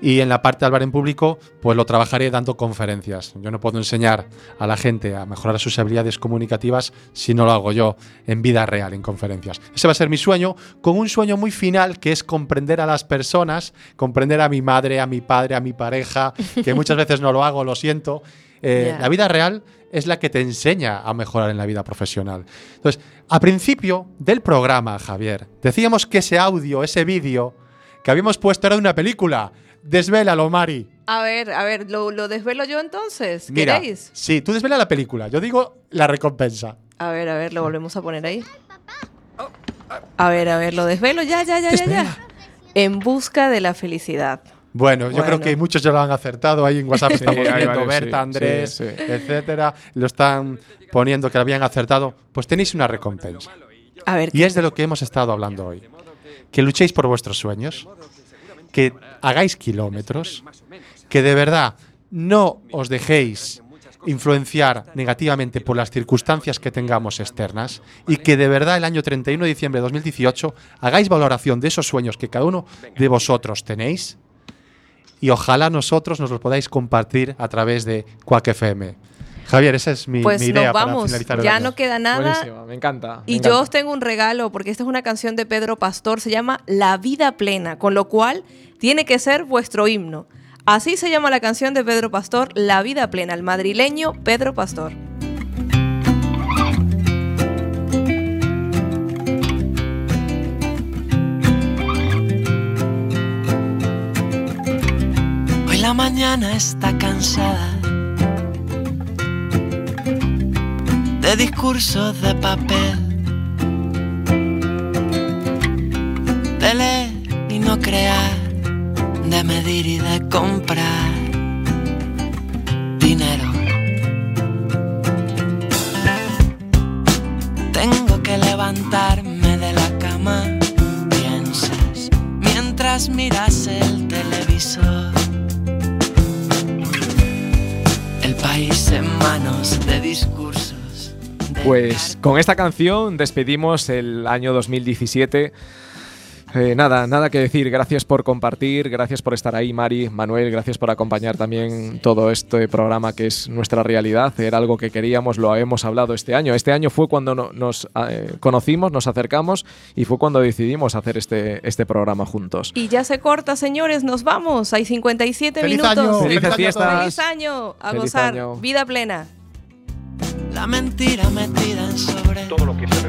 Y en la parte de hablar en público, pues lo trabajaré dando conferencias. Yo no puedo enseñar a la gente a mejorar sus habilidades comunicativas si no lo hago yo en vida real, en conferencias. Ese va a ser mi sueño, con un sueño muy final que es comprender a las personas, comprender a mi madre, a mi padre, a mi pareja, que muchas veces no lo hago, lo siento. Eh. La vida real es la que te enseña a mejorar en la vida profesional. Entonces, a principio del programa, Javier, decíamos que ese audio, ese vídeo que habíamos puesto era de una película. Desvélalo, Mari. A ver, a ver, ¿lo, lo desvelo yo entonces? Mira, ¿Queréis? sí, tú desvela la película. Yo digo la recompensa. A ver, a ver, lo volvemos a poner ahí. A ver, a ver, lo desvelo ya, ya, ya, ya, ya. En busca de la felicidad. Bueno, yo creo que muchos ya lo han acertado. Ahí en WhatsApp estamos hay viendo varios, Berta, sí, Andrés, sí, sí. etcétera. Lo están poniendo que lo habían acertado. Pues tenéis una recompensa. A ver, Y es de lo que hemos estado hablando hoy. Que luchéis por vuestros sueños, que hagáis kilómetros, que de verdad no os dejéis influenciar negativamente por las circunstancias que tengamos externas y que de verdad el año 31 de diciembre de 2018 hagáis valoración de esos sueños que cada uno de vosotros tenéis y ojalá nosotros nos los podáis compartir a través de Quack FM. Javier, esa es mi, pues mi idea nos para vamos. finalizar el Ya año. no queda nada. Buenísimo, me encanta. me Y encanta. yo os tengo un regalo, porque esta es una canción de Pedro Pastor, se llama La vida plena, con lo cual tiene que ser vuestro himno. Así se llama la canción de Pedro Pastor, La vida plena, el madrileño Pedro Pastor. Hoy la mañana está cansada de discursos de papel, de leer y no crear, de medir y de comprar dinero. Tengo que levantarme de la cama, piensas, mientras miras el televisor. El país en manos de discursos. Pues con esta canción despedimos el año 2017. Eh, nada, nada que decir. Gracias por compartir, gracias por estar ahí, Mari, Manuel, gracias por acompañar también todo este programa que es nuestra realidad. Era algo que queríamos, lo hemos hablado este año. Este año fue cuando no- nos eh, conocimos, nos acercamos y fue cuando decidimos hacer este, este programa juntos. Y ya se corta, señores, nos vamos. Hay 57 ¡Feliz minutos. año! ¡Feliz año a fiestas. todos! ¡Feliz año! A Feliz gozar. año. Vida plena. La mentira metida en sobre. Todo lo que se